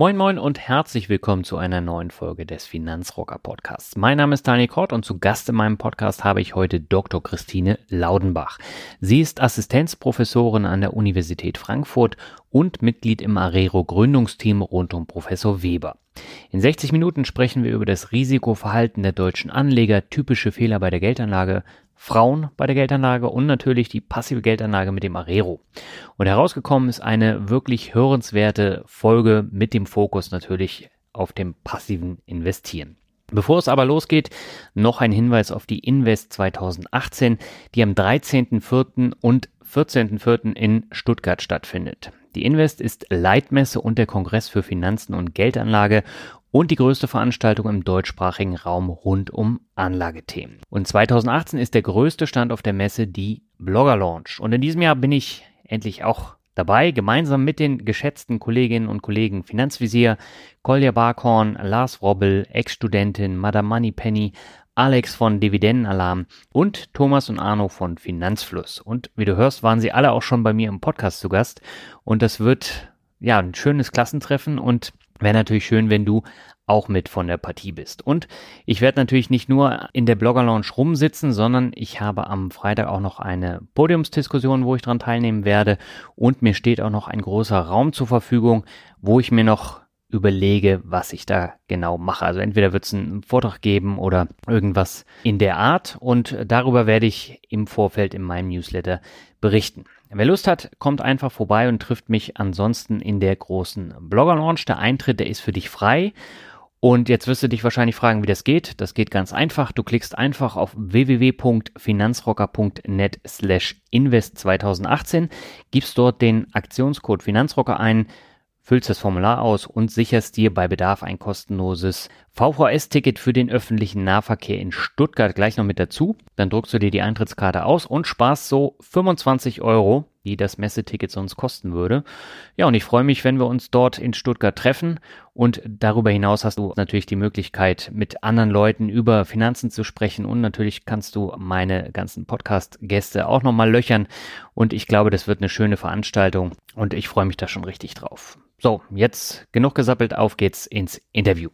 Moin Moin und herzlich willkommen zu einer neuen Folge des Finanzrocker Podcasts. Mein Name ist Daniel Kort und zu Gast in meinem Podcast habe ich heute Dr. Christine Laudenbach. Sie ist Assistenzprofessorin an der Universität Frankfurt und Mitglied im Arero Gründungsteam rund um Professor Weber. In 60 Minuten sprechen wir über das Risikoverhalten der deutschen Anleger, typische Fehler bei der Geldanlage, Frauen bei der Geldanlage und natürlich die passive Geldanlage mit dem Arero. Und herausgekommen ist eine wirklich hörenswerte Folge mit dem Fokus natürlich auf dem passiven Investieren. Bevor es aber losgeht, noch ein Hinweis auf die Invest 2018, die am 13.04. und 14.04. in Stuttgart stattfindet. Die Invest ist Leitmesse und der Kongress für Finanzen und Geldanlage und die größte Veranstaltung im deutschsprachigen Raum rund um Anlagethemen. Und 2018 ist der größte Stand auf der Messe die Blogger Launch. Und in diesem Jahr bin ich endlich auch dabei, gemeinsam mit den geschätzten Kolleginnen und Kollegen Finanzvisier, Kolja Barkhorn, Lars Robbel, Ex-Studentin, Madame Moneypenny, Alex von Dividendenalarm und Thomas und Arno von Finanzfluss. Und wie du hörst, waren sie alle auch schon bei mir im Podcast zu Gast. Und das wird ja ein schönes Klassentreffen und Wäre natürlich schön, wenn du auch mit von der Partie bist. Und ich werde natürlich nicht nur in der Blogger Lounge rumsitzen, sondern ich habe am Freitag auch noch eine Podiumsdiskussion, wo ich dran teilnehmen werde. Und mir steht auch noch ein großer Raum zur Verfügung, wo ich mir noch überlege, was ich da genau mache. Also entweder wird es einen Vortrag geben oder irgendwas in der Art. Und darüber werde ich im Vorfeld in meinem Newsletter berichten. Wer Lust hat, kommt einfach vorbei und trifft mich ansonsten in der großen Blogger Launch. Der Eintritt, der ist für dich frei. Und jetzt wirst du dich wahrscheinlich fragen, wie das geht. Das geht ganz einfach. Du klickst einfach auf www.finanzrocker.net slash invest 2018, gibst dort den Aktionscode Finanzrocker ein, füllst das Formular aus und sicherst dir bei Bedarf ein kostenloses VVS-Ticket für den öffentlichen Nahverkehr in Stuttgart gleich noch mit dazu. Dann druckst du dir die Eintrittskarte aus und sparst so 25 Euro, die das Messeticket sonst kosten würde. Ja, und ich freue mich, wenn wir uns dort in Stuttgart treffen. Und darüber hinaus hast du natürlich die Möglichkeit, mit anderen Leuten über Finanzen zu sprechen. Und natürlich kannst du meine ganzen Podcast-Gäste auch nochmal löchern. Und ich glaube, das wird eine schöne Veranstaltung. Und ich freue mich da schon richtig drauf. So, jetzt genug gesappelt, auf geht's ins Interview.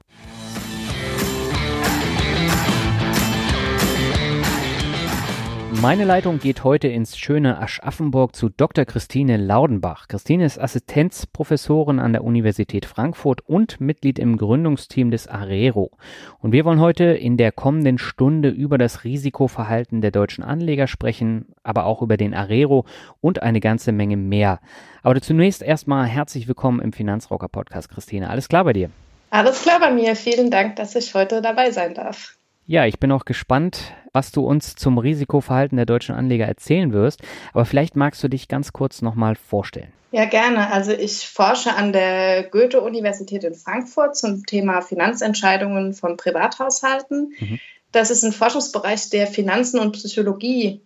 Meine Leitung geht heute ins schöne Aschaffenburg zu Dr. Christine Laudenbach. Christine ist Assistenzprofessorin an der Universität Frankfurt und Mitglied im Gründungsteam des Arero. Und wir wollen heute in der kommenden Stunde über das Risikoverhalten der deutschen Anleger sprechen, aber auch über den Arero und eine ganze Menge mehr. Aber zunächst erstmal herzlich willkommen im Finanzrocker Podcast, Christine. Alles klar bei dir? Alles klar bei mir. Vielen Dank, dass ich heute dabei sein darf. Ja, ich bin auch gespannt, was du uns zum Risikoverhalten der deutschen Anleger erzählen wirst. Aber vielleicht magst du dich ganz kurz nochmal vorstellen. Ja, gerne. Also ich forsche an der Goethe-Universität in Frankfurt zum Thema Finanzentscheidungen von Privathaushalten. Mhm. Das ist ein Forschungsbereich, der Finanzen und Psychologie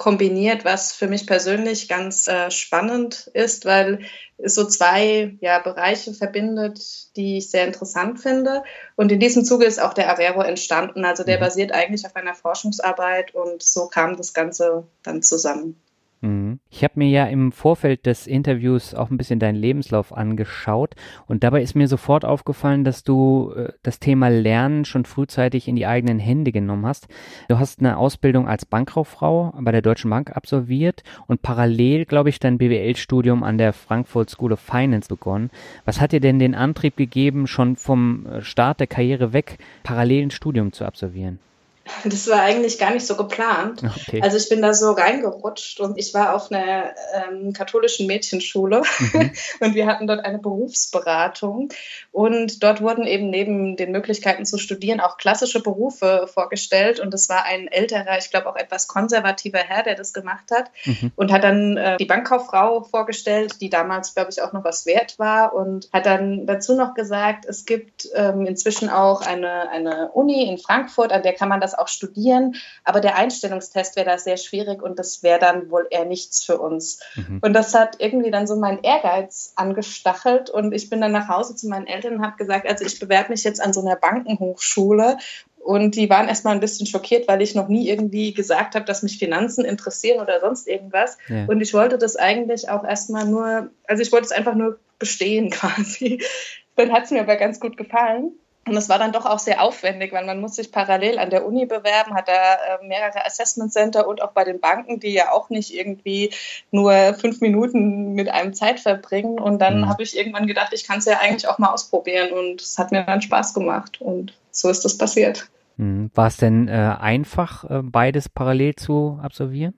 kombiniert, was für mich persönlich ganz äh, spannend ist, weil es so zwei ja, Bereiche verbindet, die ich sehr interessant finde. Und in diesem Zuge ist auch der Arero entstanden. Also der mhm. basiert eigentlich auf einer Forschungsarbeit und so kam das Ganze dann zusammen. Mhm. Ich habe mir ja im Vorfeld des Interviews auch ein bisschen deinen Lebenslauf angeschaut und dabei ist mir sofort aufgefallen, dass du äh, das Thema Lernen schon frühzeitig in die eigenen Hände genommen hast. Du hast eine Ausbildung als Bankkauffrau bei der Deutschen Bank absolviert und parallel, glaube ich, dein BWL-Studium an der Frankfurt School of Finance begonnen. Was hat dir denn den Antrieb gegeben, schon vom äh, Start der Karriere weg parallel ein Studium zu absolvieren? Das war eigentlich gar nicht so geplant. Okay. Also ich bin da so reingerutscht und ich war auf einer ähm, katholischen Mädchenschule mhm. und wir hatten dort eine Berufsberatung und dort wurden eben neben den Möglichkeiten zu studieren auch klassische Berufe vorgestellt und es war ein älterer, ich glaube auch etwas konservativer Herr, der das gemacht hat mhm. und hat dann äh, die Bankkauffrau vorgestellt, die damals glaube ich auch noch was wert war und hat dann dazu noch gesagt, es gibt ähm, inzwischen auch eine, eine Uni in Frankfurt, an der kann man das auch studieren, aber der Einstellungstest wäre da sehr schwierig und das wäre dann wohl eher nichts für uns. Mhm. Und das hat irgendwie dann so meinen Ehrgeiz angestachelt und ich bin dann nach Hause zu meinen Eltern und habe gesagt, also ich bewerbe mich jetzt an so einer Bankenhochschule und die waren erstmal ein bisschen schockiert, weil ich noch nie irgendwie gesagt habe, dass mich Finanzen interessieren oder sonst irgendwas. Ja. Und ich wollte das eigentlich auch erstmal nur, also ich wollte es einfach nur bestehen quasi. Dann hat es mir aber ganz gut gefallen. Und das war dann doch auch sehr aufwendig, weil man muss sich parallel an der Uni bewerben, hat da äh, mehrere Assessment Center und auch bei den Banken, die ja auch nicht irgendwie nur fünf Minuten mit einem Zeit verbringen. Und dann mhm. habe ich irgendwann gedacht, ich kann es ja eigentlich auch mal ausprobieren. Und es hat mir dann Spaß gemacht. Und so ist das passiert. Mhm. War es denn äh, einfach, äh, beides parallel zu absolvieren?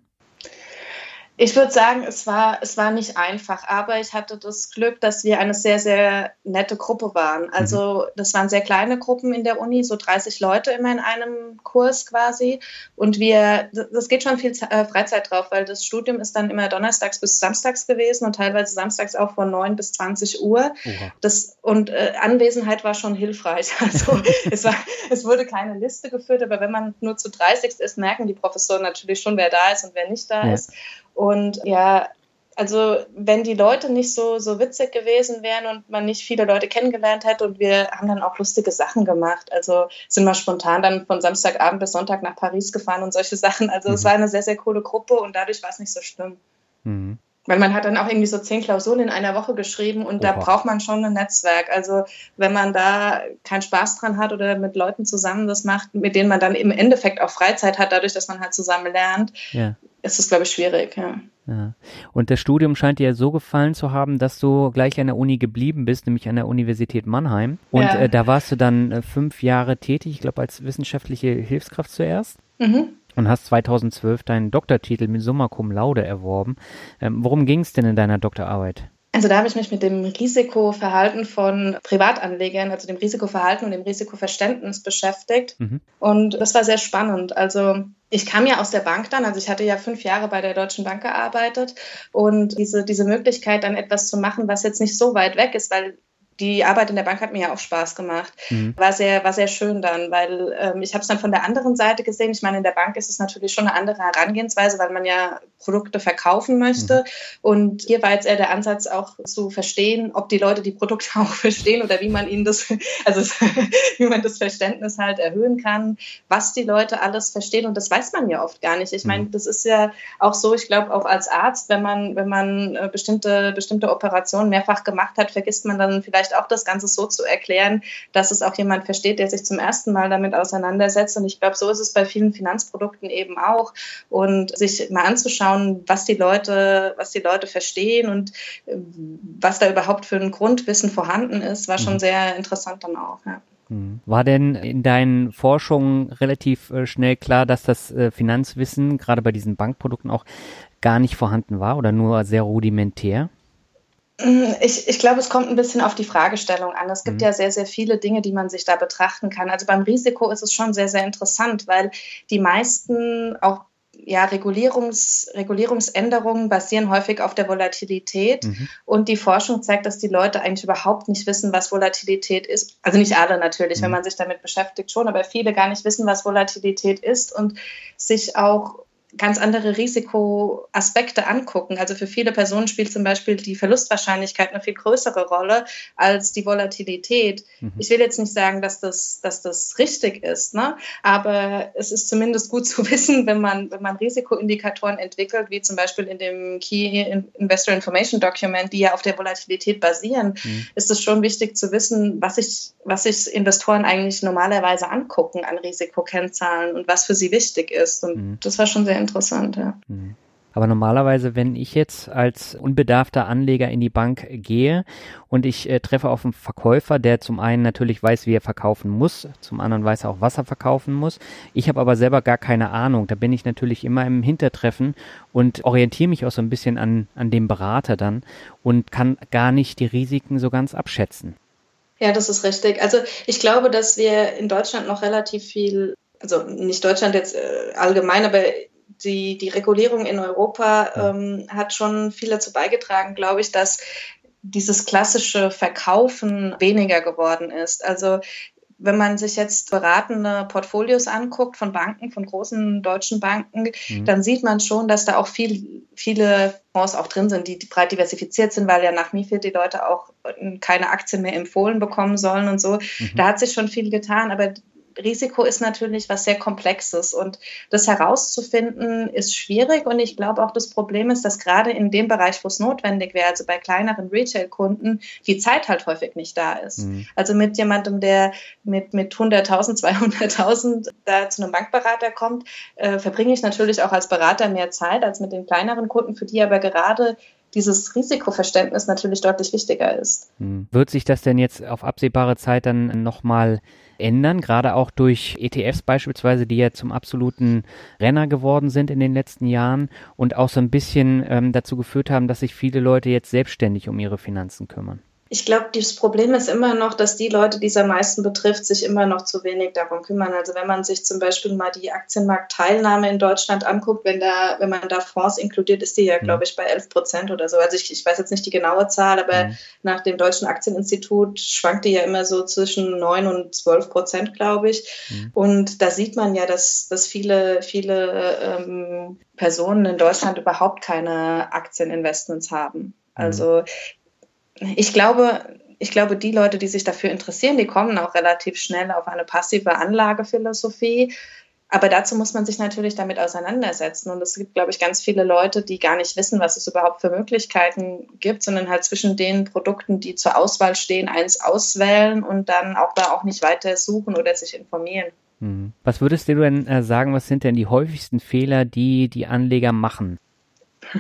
Ich würde sagen, es war, es war nicht einfach, aber ich hatte das Glück, dass wir eine sehr, sehr nette Gruppe waren. Also mhm. das waren sehr kleine Gruppen in der Uni, so 30 Leute immer in einem Kurs quasi. Und wir, das geht schon viel äh, Freizeit drauf, weil das Studium ist dann immer donnerstags bis samstags gewesen und teilweise samstags auch von 9 bis 20 Uhr. Das, und äh, Anwesenheit war schon hilfreich. Also es, war, es wurde keine Liste geführt, aber wenn man nur zu 30 ist, merken die Professoren natürlich schon, wer da ist und wer nicht da ja. ist. Und ja, also wenn die Leute nicht so, so witzig gewesen wären und man nicht viele Leute kennengelernt hätte und wir haben dann auch lustige Sachen gemacht. Also sind wir spontan dann von Samstagabend bis Sonntag nach Paris gefahren und solche Sachen. Also mhm. es war eine sehr, sehr coole Gruppe und dadurch war es nicht so schlimm. Mhm. Weil man hat dann auch irgendwie so zehn Klausuren in einer Woche geschrieben und Oha. da braucht man schon ein Netzwerk. Also wenn man da keinen Spaß dran hat oder mit Leuten zusammen das macht, mit denen man dann im Endeffekt auch Freizeit hat, dadurch, dass man halt zusammen lernt, ja ist es, glaube ich, schwierig, ja. ja. Und das Studium scheint dir so gefallen zu haben, dass du gleich an der Uni geblieben bist, nämlich an der Universität Mannheim. Und ja. äh, da warst du dann äh, fünf Jahre tätig, ich glaube, als wissenschaftliche Hilfskraft zuerst. Mhm. Und hast 2012 deinen Doktortitel mit Summa Cum Laude erworben. Ähm, worum ging es denn in deiner Doktorarbeit? Also da habe ich mich mit dem Risikoverhalten von Privatanlegern, also dem Risikoverhalten und dem Risikoverständnis beschäftigt. Mhm. Und das war sehr spannend. Also ich kam ja aus der Bank dann, also ich hatte ja fünf Jahre bei der Deutschen Bank gearbeitet und diese, diese Möglichkeit dann etwas zu machen, was jetzt nicht so weit weg ist, weil die Arbeit in der Bank hat mir ja auch Spaß gemacht. Mhm. War, sehr, war sehr schön dann, weil ähm, ich habe es dann von der anderen Seite gesehen. Ich meine, in der Bank ist es natürlich schon eine andere Herangehensweise, weil man ja Produkte verkaufen möchte. Mhm. Und hier war jetzt eher der Ansatz auch zu verstehen, ob die Leute die Produkte auch verstehen oder wie man ihnen das, also wie man das Verständnis halt erhöhen kann, was die Leute alles verstehen. Und das weiß man ja oft gar nicht. Ich meine, mhm. das ist ja auch so, ich glaube, auch als Arzt, wenn man, wenn man äh, bestimmte, bestimmte Operationen mehrfach gemacht hat, vergisst man dann vielleicht vielleicht auch das Ganze so zu erklären, dass es auch jemand versteht, der sich zum ersten Mal damit auseinandersetzt. Und ich glaube, so ist es bei vielen Finanzprodukten eben auch. Und sich mal anzuschauen, was die Leute, was die Leute verstehen und äh, was da überhaupt für ein Grundwissen vorhanden ist, war schon mhm. sehr interessant dann auch. Ja. Mhm. War denn in deinen Forschungen relativ äh, schnell klar, dass das äh, Finanzwissen gerade bei diesen Bankprodukten auch gar nicht vorhanden war oder nur sehr rudimentär? Mm, ich, ich glaube, es kommt ein bisschen auf die Fragestellung an. Es gibt mhm. ja sehr, sehr viele Dinge, die man sich da betrachten kann. Also beim Risiko ist es schon sehr, sehr interessant, weil die meisten auch ja, Regulierungs, Regulierungsänderungen basieren häufig auf der Volatilität. Mhm. Und die Forschung zeigt, dass die Leute eigentlich überhaupt nicht wissen, was Volatilität ist. Also nicht alle natürlich, mhm. wenn man sich damit beschäftigt schon, aber viele gar nicht wissen, was Volatilität ist und sich auch ganz andere Risikoaspekte angucken. Also für viele Personen spielt zum Beispiel die Verlustwahrscheinlichkeit eine viel größere Rolle als die Volatilität. Mhm. Ich will jetzt nicht sagen, dass das, dass das richtig ist, ne? aber es ist zumindest gut zu wissen, wenn man, wenn man Risikoindikatoren entwickelt, wie zum Beispiel in dem Key Investor Information Document, die ja auf der Volatilität basieren, mhm. ist es schon wichtig zu wissen, was sich was sich Investoren eigentlich normalerweise angucken an Risikokennzahlen und was für sie wichtig ist. Und mhm. das war schon sehr interessant, ja. Mhm. Aber normalerweise, wenn ich jetzt als unbedarfter Anleger in die Bank gehe und ich äh, treffe auf einen Verkäufer, der zum einen natürlich weiß, wie er verkaufen muss, zum anderen weiß er auch, was er verkaufen muss. Ich habe aber selber gar keine Ahnung. Da bin ich natürlich immer im Hintertreffen und orientiere mich auch so ein bisschen an, an dem Berater dann und kann gar nicht die Risiken so ganz abschätzen. Ja, das ist richtig. Also ich glaube, dass wir in Deutschland noch relativ viel, also nicht Deutschland jetzt äh, allgemein, aber die, die Regulierung in Europa ähm, hat schon viel dazu beigetragen, glaube ich, dass dieses klassische Verkaufen weniger geworden ist. Also wenn man sich jetzt beratende Portfolios anguckt von Banken, von großen deutschen Banken, mhm. dann sieht man schon, dass da auch viel, viele Fonds auch drin sind, die, breit diversifiziert sind, weil ja nach MIFID die Leute auch keine Aktien mehr empfohlen bekommen sollen und so. Mhm. Da hat sich schon viel getan, aber Risiko ist natürlich was sehr Komplexes und das herauszufinden ist schwierig und ich glaube auch das Problem ist, dass gerade in dem Bereich, wo es notwendig wäre, also bei kleineren Retail-Kunden, die Zeit halt häufig nicht da ist. Mhm. Also mit jemandem, der mit, mit 100.000, 200.000 da zu einem Bankberater kommt, äh, verbringe ich natürlich auch als Berater mehr Zeit als mit den kleineren Kunden, für die aber gerade dieses Risikoverständnis natürlich deutlich wichtiger ist. Hm. Wird sich das denn jetzt auf absehbare Zeit dann nochmal ändern, gerade auch durch ETFs beispielsweise, die ja zum absoluten Renner geworden sind in den letzten Jahren und auch so ein bisschen ähm, dazu geführt haben, dass sich viele Leute jetzt selbstständig um ihre Finanzen kümmern? Ich glaube, das Problem ist immer noch, dass die Leute, die es am meisten betrifft, sich immer noch zu wenig darum kümmern. Also wenn man sich zum Beispiel mal die Aktienmarktteilnahme in Deutschland anguckt, wenn da, wenn man da Fonds inkludiert, ist die ja, glaube ich, bei 11 Prozent oder so. Also ich, ich weiß jetzt nicht die genaue Zahl, aber mhm. nach dem Deutschen Aktieninstitut schwankt die ja immer so zwischen 9 und 12 Prozent, glaube ich. Mhm. Und da sieht man ja, dass, dass viele, viele ähm, Personen in Deutschland überhaupt keine Aktieninvestments haben. Mhm. Also ich glaube, ich glaube, die Leute, die sich dafür interessieren, die kommen auch relativ schnell auf eine passive Anlagephilosophie. Aber dazu muss man sich natürlich damit auseinandersetzen. Und es gibt, glaube ich, ganz viele Leute, die gar nicht wissen, was es überhaupt für Möglichkeiten gibt, sondern halt zwischen den Produkten, die zur Auswahl stehen, eins auswählen und dann auch da auch nicht weiter suchen oder sich informieren. Hm. Was würdest du denn äh, sagen, was sind denn die häufigsten Fehler, die die Anleger machen?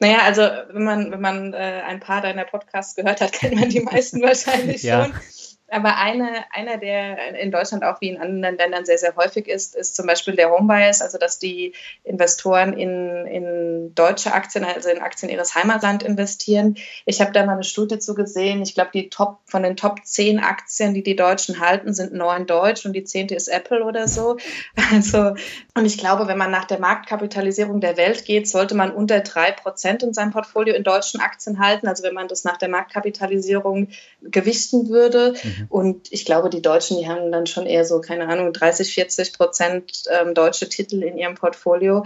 Naja, also wenn man, wenn man äh, ein paar deiner Podcasts gehört hat, kennt man die meisten wahrscheinlich ja. schon. Aber eine, einer, der in Deutschland auch wie in anderen Ländern sehr, sehr häufig ist, ist zum Beispiel der Homebias, also dass die Investoren in, in deutsche Aktien, also in Aktien ihres Heimatland investieren. Ich habe da mal eine Studie zu gesehen. Ich glaube, die Top, von den Top 10 Aktien, die die Deutschen halten, sind neun deutsch und die zehnte ist Apple oder so. Also, und ich glaube, wenn man nach der Marktkapitalisierung der Welt geht, sollte man unter drei Prozent in seinem Portfolio in deutschen Aktien halten. Also wenn man das nach der Marktkapitalisierung gewichten würde. Mhm. Mhm. Und ich glaube, die Deutschen, die haben dann schon eher so, keine Ahnung, 30, 40 Prozent ähm, deutsche Titel in ihrem Portfolio.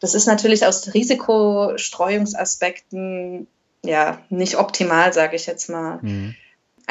Das ist natürlich aus Risikostreuungsaspekten ja nicht optimal, sage ich jetzt mal. Mhm.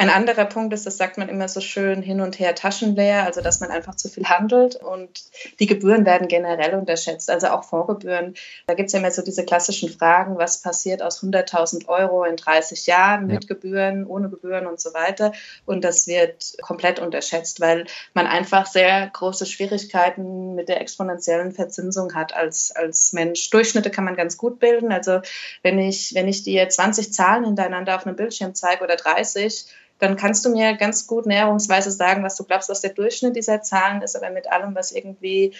Ein anderer Punkt ist, das sagt man immer so schön, hin und her taschenleer, also dass man einfach zu viel handelt und die Gebühren werden generell unterschätzt, also auch Vorgebühren. Da gibt es ja immer so diese klassischen Fragen, was passiert aus 100.000 Euro in 30 Jahren mit ja. Gebühren, ohne Gebühren und so weiter. Und das wird komplett unterschätzt, weil man einfach sehr große Schwierigkeiten mit der exponentiellen Verzinsung hat als, als Mensch. Durchschnitte kann man ganz gut bilden. Also wenn ich, wenn ich dir 20 Zahlen hintereinander auf einem Bildschirm zeige oder 30, dann kannst du mir ganz gut näherungsweise sagen, was du glaubst, was der Durchschnitt dieser Zahlen ist, aber mit allem, was irgendwie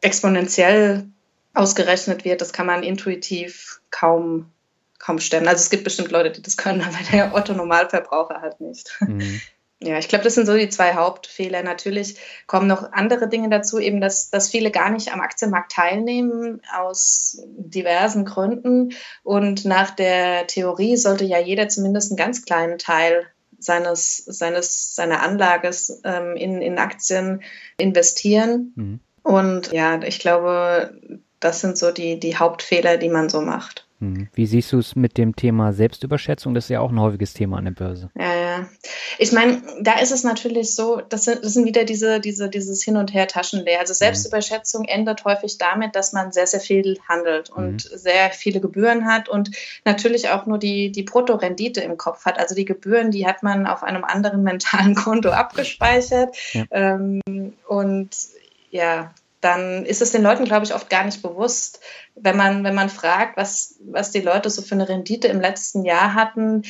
exponentiell ausgerechnet wird, das kann man intuitiv kaum, kaum stemmen. Also es gibt bestimmt Leute, die das können, aber der Otto-Normalverbraucher halt nicht. Mhm. Ja, ich glaube, das sind so die zwei Hauptfehler. Natürlich kommen noch andere Dinge dazu, eben, dass, dass viele gar nicht am Aktienmarkt teilnehmen, aus diversen Gründen. Und nach der Theorie sollte ja jeder zumindest einen ganz kleinen Teil seines, seines, seiner Anlage ähm, in, in Aktien investieren. Mhm. Und ja, ich glaube, das sind so die, die Hauptfehler, die man so macht. Hm. Wie siehst du es mit dem Thema Selbstüberschätzung? Das ist ja auch ein häufiges Thema an der Börse. Ja, ja. Ich meine, da ist es natürlich so, das sind, das sind wieder diese, diese, dieses Hin und Her Taschenleer. Also Selbstüberschätzung mhm. endet häufig damit, dass man sehr, sehr viel handelt und mhm. sehr viele Gebühren hat und natürlich auch nur die, die Bruttorendite im Kopf hat. Also die Gebühren, die hat man auf einem anderen mentalen Konto abgespeichert. Ja. Ähm, und ja, dann ist es den Leuten, glaube ich, oft gar nicht bewusst, wenn man, wenn man fragt, was, was die Leute so für eine Rendite im letzten Jahr hatten,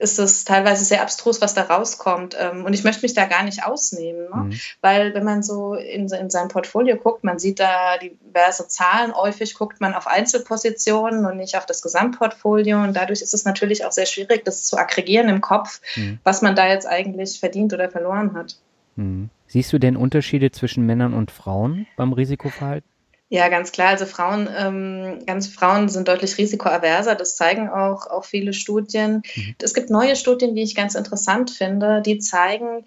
ist es teilweise sehr abstrus, was da rauskommt. Ähm, und ich möchte mich da gar nicht ausnehmen, ne? mhm. weil wenn man so in, in sein Portfolio guckt, man sieht da diverse Zahlen, häufig guckt man auf Einzelpositionen und nicht auf das Gesamtportfolio. Und dadurch ist es natürlich auch sehr schwierig, das zu aggregieren im Kopf, mhm. was man da jetzt eigentlich verdient oder verloren hat. Mhm. Siehst du denn Unterschiede zwischen Männern und Frauen beim Risikoverhalten? Ja, ganz klar. Also Frauen, ähm, ganz Frauen sind deutlich risikoaverser. Das zeigen auch, auch viele Studien. Mhm. Es gibt neue Studien, die ich ganz interessant finde, die zeigen,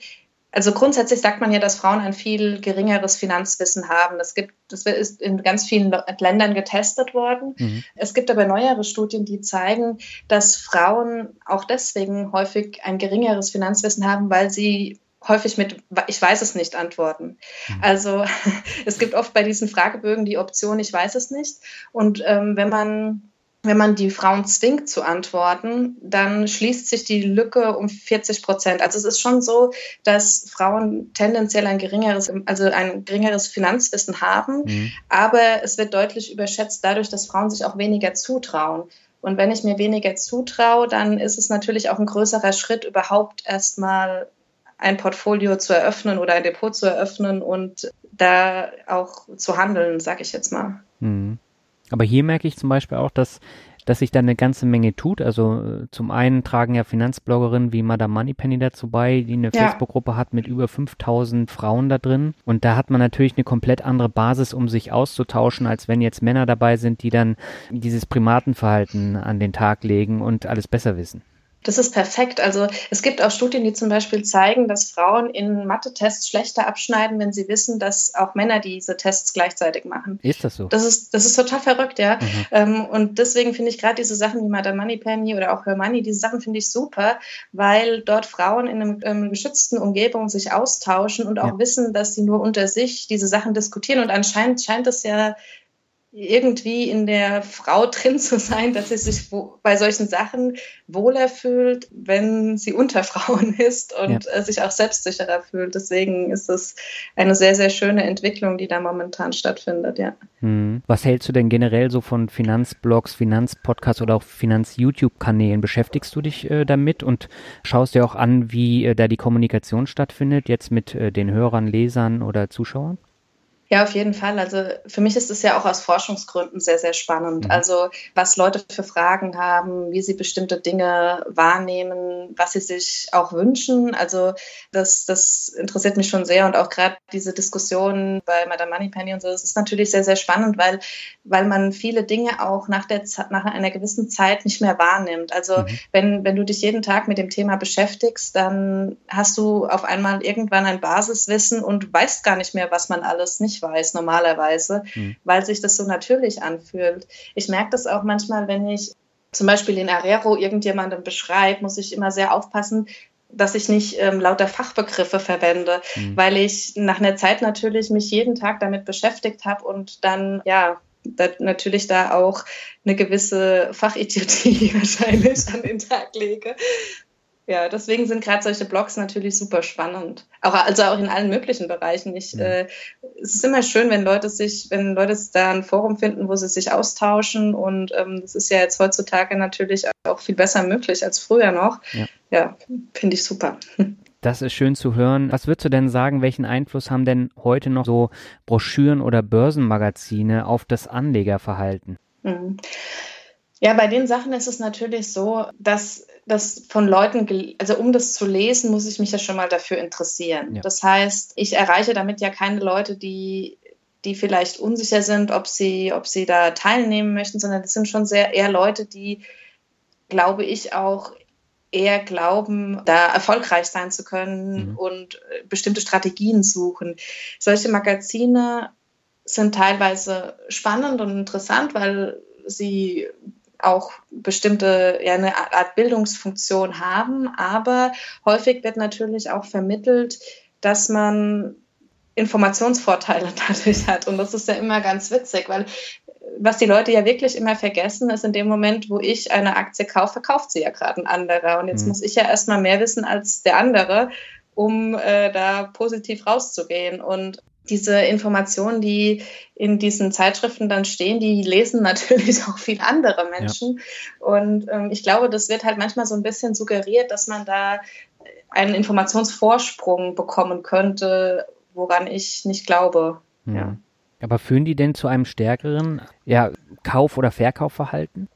also grundsätzlich sagt man ja, dass Frauen ein viel geringeres Finanzwissen haben. Das, gibt, das ist in ganz vielen Ländern getestet worden. Mhm. Es gibt aber neuere Studien, die zeigen, dass Frauen auch deswegen häufig ein geringeres Finanzwissen haben, weil sie häufig mit ich weiß es nicht antworten. Mhm. Also es gibt oft bei diesen Fragebögen die Option ich weiß es nicht. Und ähm, wenn man wenn man die Frauen zwingt zu antworten, dann schließt sich die Lücke um 40 Prozent. Also es ist schon so, dass Frauen tendenziell ein geringeres, also ein geringeres Finanzwissen haben, mhm. aber es wird deutlich überschätzt dadurch, dass Frauen sich auch weniger zutrauen. Und wenn ich mir weniger zutraue, dann ist es natürlich auch ein größerer Schritt, überhaupt erstmal ein Portfolio zu eröffnen oder ein Depot zu eröffnen und da auch zu handeln, sage ich jetzt mal. Mhm. Aber hier merke ich zum Beispiel auch, dass dass sich da eine ganze Menge tut. Also äh, zum einen tragen ja Finanzbloggerinnen wie Madame Moneypenny dazu bei, die eine ja. Facebook-Gruppe hat mit über 5000 Frauen da drin. Und da hat man natürlich eine komplett andere Basis, um sich auszutauschen, als wenn jetzt Männer dabei sind, die dann dieses Primatenverhalten an den Tag legen und alles besser wissen. Das ist perfekt. Also es gibt auch Studien, die zum Beispiel zeigen, dass Frauen in Mathe-Tests schlechter abschneiden, wenn sie wissen, dass auch Männer diese Tests gleichzeitig machen. Ist das so? Das ist, das ist total verrückt, ja. Mhm. Ähm, und deswegen finde ich gerade diese Sachen wie Madame Moneypenny oder auch Her Money, diese Sachen finde ich super, weil dort Frauen in einer ähm, geschützten Umgebung sich austauschen und auch ja. wissen, dass sie nur unter sich diese Sachen diskutieren. Und anscheinend scheint es ja irgendwie in der Frau drin zu sein, dass sie sich bei solchen Sachen wohler fühlt, wenn sie unter Frauen ist und ja. Äh, sich auch selbstsicherer fühlt. Deswegen ist es eine sehr, sehr schöne Entwicklung, die da momentan stattfindet, ja. Hm. Was hältst du denn generell so von Finanzblogs, Finanzpodcasts oder auch Finanz-YouTube-Kanälen? Beschäftigst du dich äh, damit und schaust dir auch an, wie äh, da die Kommunikation stattfindet, jetzt mit äh, den Hörern, Lesern oder Zuschauern? Ja, auf jeden Fall. Also für mich ist es ja auch aus Forschungsgründen sehr, sehr spannend. Mhm. Also was Leute für Fragen haben, wie sie bestimmte Dinge wahrnehmen, was sie sich auch wünschen. Also das, das interessiert mich schon sehr und auch gerade diese Diskussion bei Madame Moneypenny und so, das ist natürlich sehr, sehr spannend, weil, weil man viele Dinge auch nach, der, nach einer gewissen Zeit nicht mehr wahrnimmt. Also mhm. wenn, wenn du dich jeden Tag mit dem Thema beschäftigst, dann hast du auf einmal irgendwann ein Basiswissen und weißt gar nicht mehr, was man alles nicht weiß normalerweise, mhm. weil sich das so natürlich anfühlt. Ich merke das auch manchmal, wenn ich zum Beispiel in Arero irgendjemandem beschreibe, muss ich immer sehr aufpassen, dass ich nicht ähm, lauter Fachbegriffe verwende, mhm. weil ich nach einer Zeit natürlich mich jeden Tag damit beschäftigt habe und dann ja da, natürlich da auch eine gewisse Fachidiotie wahrscheinlich an den Tag lege. Ja, deswegen sind gerade solche Blogs natürlich super spannend. Auch, also auch in allen möglichen Bereichen. Ich, ja. äh, es ist immer schön, wenn Leute sich, wenn Leute da ein Forum finden, wo sie sich austauschen. Und ähm, das ist ja jetzt heutzutage natürlich auch viel besser möglich als früher noch. Ja, ja finde ich super. Das ist schön zu hören. Was würdest du denn sagen, welchen Einfluss haben denn heute noch so Broschüren oder Börsenmagazine auf das Anlegerverhalten? Mhm. Ja, bei den Sachen ist es natürlich so, dass das von Leuten, also um das zu lesen, muss ich mich ja schon mal dafür interessieren. Ja. Das heißt, ich erreiche damit ja keine Leute, die, die vielleicht unsicher sind, ob sie, ob sie da teilnehmen möchten, sondern das sind schon sehr eher Leute, die, glaube ich, auch eher glauben, da erfolgreich sein zu können mhm. und äh, bestimmte Strategien suchen. Solche Magazine sind teilweise spannend und interessant, weil sie auch bestimmte, ja, eine Art Bildungsfunktion haben, aber häufig wird natürlich auch vermittelt, dass man Informationsvorteile dadurch hat. Und das ist ja immer ganz witzig, weil was die Leute ja wirklich immer vergessen, ist in dem Moment, wo ich eine Aktie kaufe, kauft sie ja gerade ein anderer. Und jetzt mhm. muss ich ja erstmal mehr wissen als der andere, um äh, da positiv rauszugehen. Und diese Informationen, die in diesen Zeitschriften dann stehen, die lesen natürlich auch viele andere Menschen. Ja. Und ähm, ich glaube, das wird halt manchmal so ein bisschen suggeriert, dass man da einen Informationsvorsprung bekommen könnte, woran ich nicht glaube. Mhm. Ja. Aber führen die denn zu einem stärkeren ja, Kauf- oder Verkaufverhalten?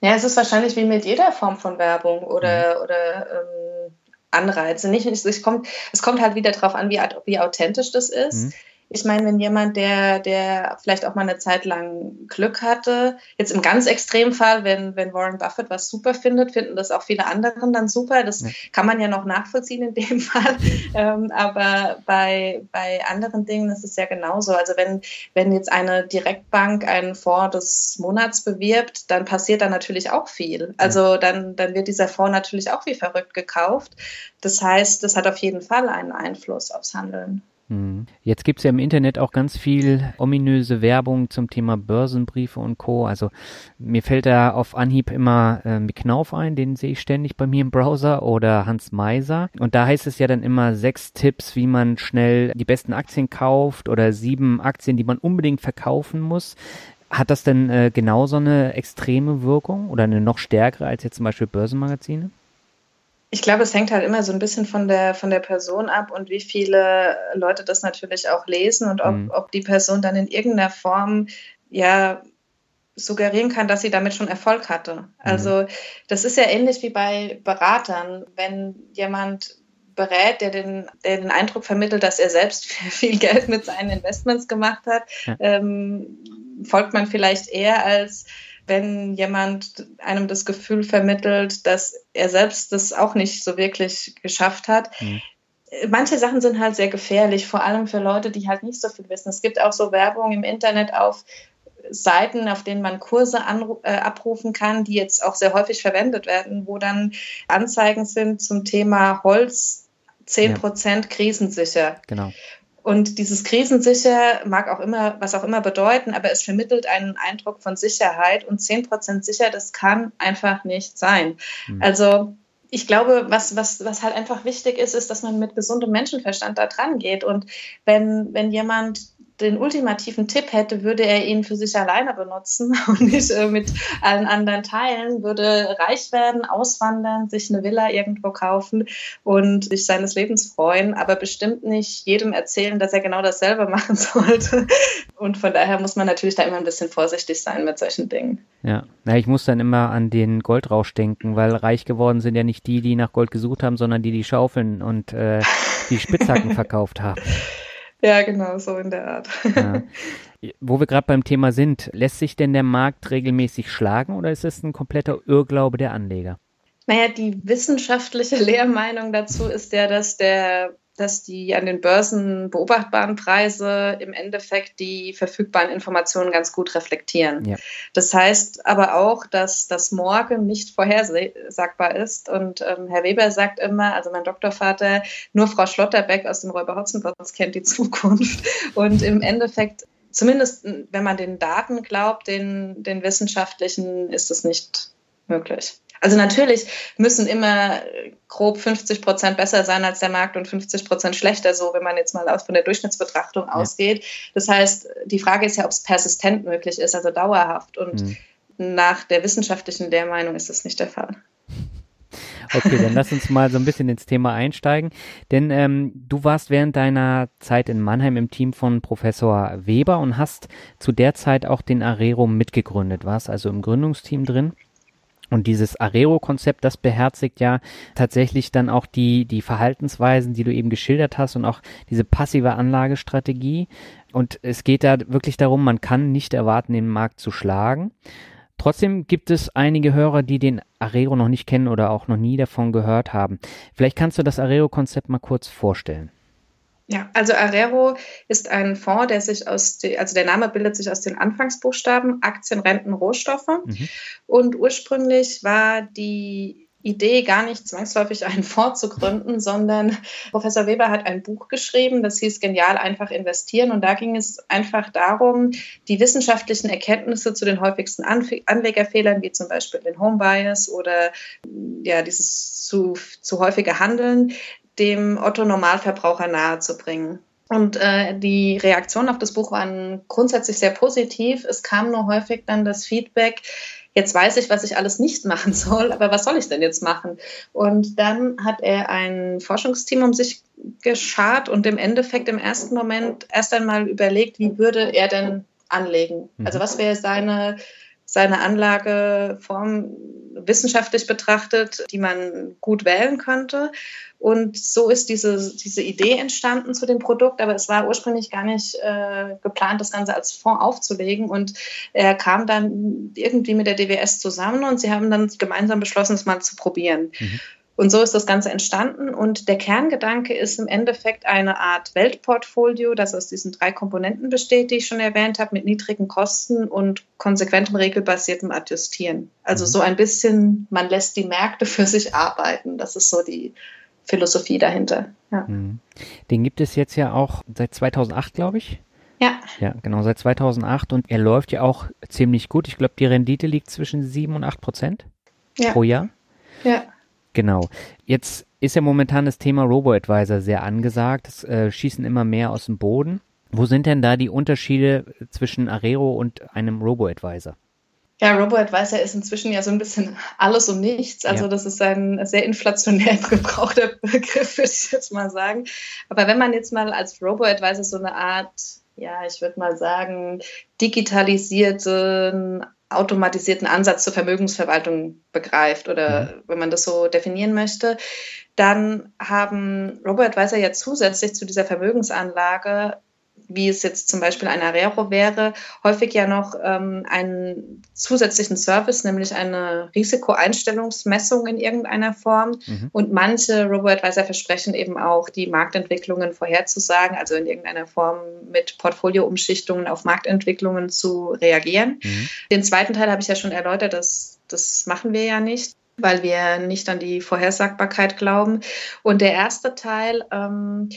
Ja, es ist wahrscheinlich wie mit jeder Form von Werbung oder, mhm. oder ähm, Anreize. Nicht, es, kommt, es kommt halt wieder darauf an, wie, wie authentisch das ist. Mhm. Ich meine, wenn jemand, der, der vielleicht auch mal eine Zeit lang Glück hatte, jetzt im ganz extremen Fall, wenn, wenn Warren Buffett was super findet, finden das auch viele anderen dann super. Das ja. kann man ja noch nachvollziehen in dem Fall. Ähm, aber bei, bei anderen Dingen ist es ja genauso. Also wenn, wenn jetzt eine Direktbank einen Fonds des Monats bewirbt, dann passiert da natürlich auch viel. Also dann, dann wird dieser Fonds natürlich auch wie verrückt gekauft. Das heißt, das hat auf jeden Fall einen Einfluss aufs Handeln. Hm. Jetzt gibt es ja im Internet auch ganz viel ominöse Werbung zum Thema Börsenbriefe und Co. Also mir fällt da auf Anhieb immer äh, Knauf ein, den sehe ich ständig bei mir im Browser oder Hans Meiser. Und da heißt es ja dann immer sechs Tipps, wie man schnell die besten Aktien kauft oder sieben Aktien, die man unbedingt verkaufen muss. Hat das denn äh, genauso eine extreme Wirkung oder eine noch stärkere als jetzt zum Beispiel Börsenmagazine? Ich glaube, es hängt halt immer so ein bisschen von der, von der Person ab und wie viele Leute das natürlich auch lesen und ob, mhm. ob die Person dann in irgendeiner Form ja suggerieren kann, dass sie damit schon Erfolg hatte. Mhm. Also das ist ja ähnlich wie bei Beratern. Wenn jemand berät, der den, der den Eindruck vermittelt, dass er selbst viel Geld mit seinen Investments gemacht hat, ja. ähm, folgt man vielleicht eher als wenn jemand einem das Gefühl vermittelt, dass er selbst das auch nicht so wirklich geschafft hat. Mhm. Manche Sachen sind halt sehr gefährlich, vor allem für Leute, die halt nicht so viel wissen. Es gibt auch so Werbung im Internet auf Seiten, auf denen man Kurse äh, abrufen kann, die jetzt auch sehr häufig verwendet werden, wo dann Anzeigen sind zum Thema Holz 10% ja. krisensicher. Genau. Und dieses Krisensicher mag auch immer, was auch immer bedeuten, aber es vermittelt einen Eindruck von Sicherheit und 10 Prozent sicher, das kann einfach nicht sein. Mhm. Also ich glaube, was, was, was halt einfach wichtig ist, ist, dass man mit gesundem Menschenverstand da dran geht. Und wenn, wenn jemand den ultimativen Tipp hätte, würde er ihn für sich alleine benutzen und nicht äh, mit allen anderen teilen, würde reich werden, auswandern, sich eine Villa irgendwo kaufen und sich seines Lebens freuen, aber bestimmt nicht jedem erzählen, dass er genau dasselbe machen sollte. Und von daher muss man natürlich da immer ein bisschen vorsichtig sein mit solchen Dingen. Ja, ja ich muss dann immer an den Goldrausch denken, weil reich geworden sind ja nicht die, die nach Gold gesucht haben, sondern die, die Schaufeln und äh, die Spitzhacken verkauft haben. Ja, genau, so in der Art. Ja. Wo wir gerade beim Thema sind, lässt sich denn der Markt regelmäßig schlagen oder ist es ein kompletter Irrglaube der Anleger? Naja, die wissenschaftliche Lehrmeinung dazu ist ja, dass der dass die an den Börsen beobachtbaren Preise im Endeffekt die verfügbaren Informationen ganz gut reflektieren. Ja. Das heißt aber auch, dass das Morgen nicht vorhersagbar ist. Und ähm, Herr Weber sagt immer, also mein Doktorvater, nur Frau Schlotterbeck aus dem Räuber Hotzenplotz kennt die Zukunft. Und im Endeffekt, zumindest wenn man den Daten glaubt, den, den wissenschaftlichen, ist es nicht möglich. Also natürlich müssen immer grob 50 Prozent besser sein als der Markt und 50 Prozent schlechter, so wenn man jetzt mal von der Durchschnittsbetrachtung ja. ausgeht. Das heißt, die Frage ist ja, ob es persistent möglich ist, also dauerhaft. Und mhm. nach der wissenschaftlichen Lehrmeinung ist das nicht der Fall. Okay, dann lass uns mal so ein bisschen ins Thema einsteigen. Denn ähm, du warst während deiner Zeit in Mannheim im Team von Professor Weber und hast zu der Zeit auch den Arero mitgegründet, warst also im Gründungsteam drin. Und dieses Arero-Konzept, das beherzigt ja tatsächlich dann auch die, die Verhaltensweisen, die du eben geschildert hast und auch diese passive Anlagestrategie. Und es geht da wirklich darum, man kann nicht erwarten, den Markt zu schlagen. Trotzdem gibt es einige Hörer, die den Arero noch nicht kennen oder auch noch nie davon gehört haben. Vielleicht kannst du das Arero-Konzept mal kurz vorstellen. Ja, also Arero ist ein Fonds, der sich aus, die, also der Name bildet sich aus den Anfangsbuchstaben Aktien, Renten, Rohstoffe. Mhm. Und ursprünglich war die Idee, gar nicht zwangsläufig einen Fonds zu gründen, sondern Professor Weber hat ein Buch geschrieben, das hieß Genial einfach investieren. Und da ging es einfach darum, die wissenschaftlichen Erkenntnisse zu den häufigsten Anlegerfehlern, wie zum Beispiel den Home Bias oder ja, dieses zu, zu häufige Handeln, dem Otto Normalverbraucher nahezubringen. Und äh, die Reaktionen auf das Buch waren grundsätzlich sehr positiv. Es kam nur häufig dann das Feedback, jetzt weiß ich, was ich alles nicht machen soll, aber was soll ich denn jetzt machen? Und dann hat er ein Forschungsteam um sich geschart und im Endeffekt im ersten Moment erst einmal überlegt, wie würde er denn anlegen? Mhm. Also was wäre seine, seine Anlageform wissenschaftlich betrachtet, die man gut wählen könnte? Und so ist diese, diese Idee entstanden zu dem Produkt, aber es war ursprünglich gar nicht äh, geplant, das Ganze als Fonds aufzulegen. Und er kam dann irgendwie mit der DWS zusammen und sie haben dann gemeinsam beschlossen, es mal zu probieren. Mhm. Und so ist das Ganze entstanden. Und der Kerngedanke ist im Endeffekt eine Art Weltportfolio, das aus diesen drei Komponenten besteht, die ich schon erwähnt habe, mit niedrigen Kosten und konsequentem regelbasiertem Adjustieren. Also mhm. so ein bisschen, man lässt die Märkte für sich arbeiten. Das ist so die Philosophie dahinter. Ja. Mhm. Den gibt es jetzt ja auch seit 2008, glaube ich. Ja. Ja, genau, seit 2008 und er läuft ja auch ziemlich gut. Ich glaube, die Rendite liegt zwischen 7 und 8 Prozent ja. pro Jahr. Ja. Genau. Jetzt ist ja momentan das Thema Robo-Advisor sehr angesagt. Es äh, schießen immer mehr aus dem Boden. Wo sind denn da die Unterschiede zwischen Arero und einem Robo-Advisor? Ja, Robo-Advisor ist inzwischen ja so ein bisschen alles und nichts. Also ja. das ist ein sehr inflationär gebrauchter Begriff, würde ich jetzt mal sagen. Aber wenn man jetzt mal als Robo-Advisor so eine Art, ja, ich würde mal sagen, digitalisierten, automatisierten Ansatz zur Vermögensverwaltung begreift oder mhm. wenn man das so definieren möchte, dann haben Robo-Advisor ja zusätzlich zu dieser Vermögensanlage wie es jetzt zum Beispiel ein Arero wäre, häufig ja noch ähm, einen zusätzlichen Service, nämlich eine Risikoeinstellungsmessung in irgendeiner Form. Mhm. Und manche Robo-Advisor versprechen eben auch, die Marktentwicklungen vorherzusagen, also in irgendeiner Form mit Portfolioumschichtungen auf Marktentwicklungen zu reagieren. Mhm. Den zweiten Teil habe ich ja schon erläutert, das, das machen wir ja nicht weil wir nicht an die Vorhersagbarkeit glauben. Und der erste Teil, ähm,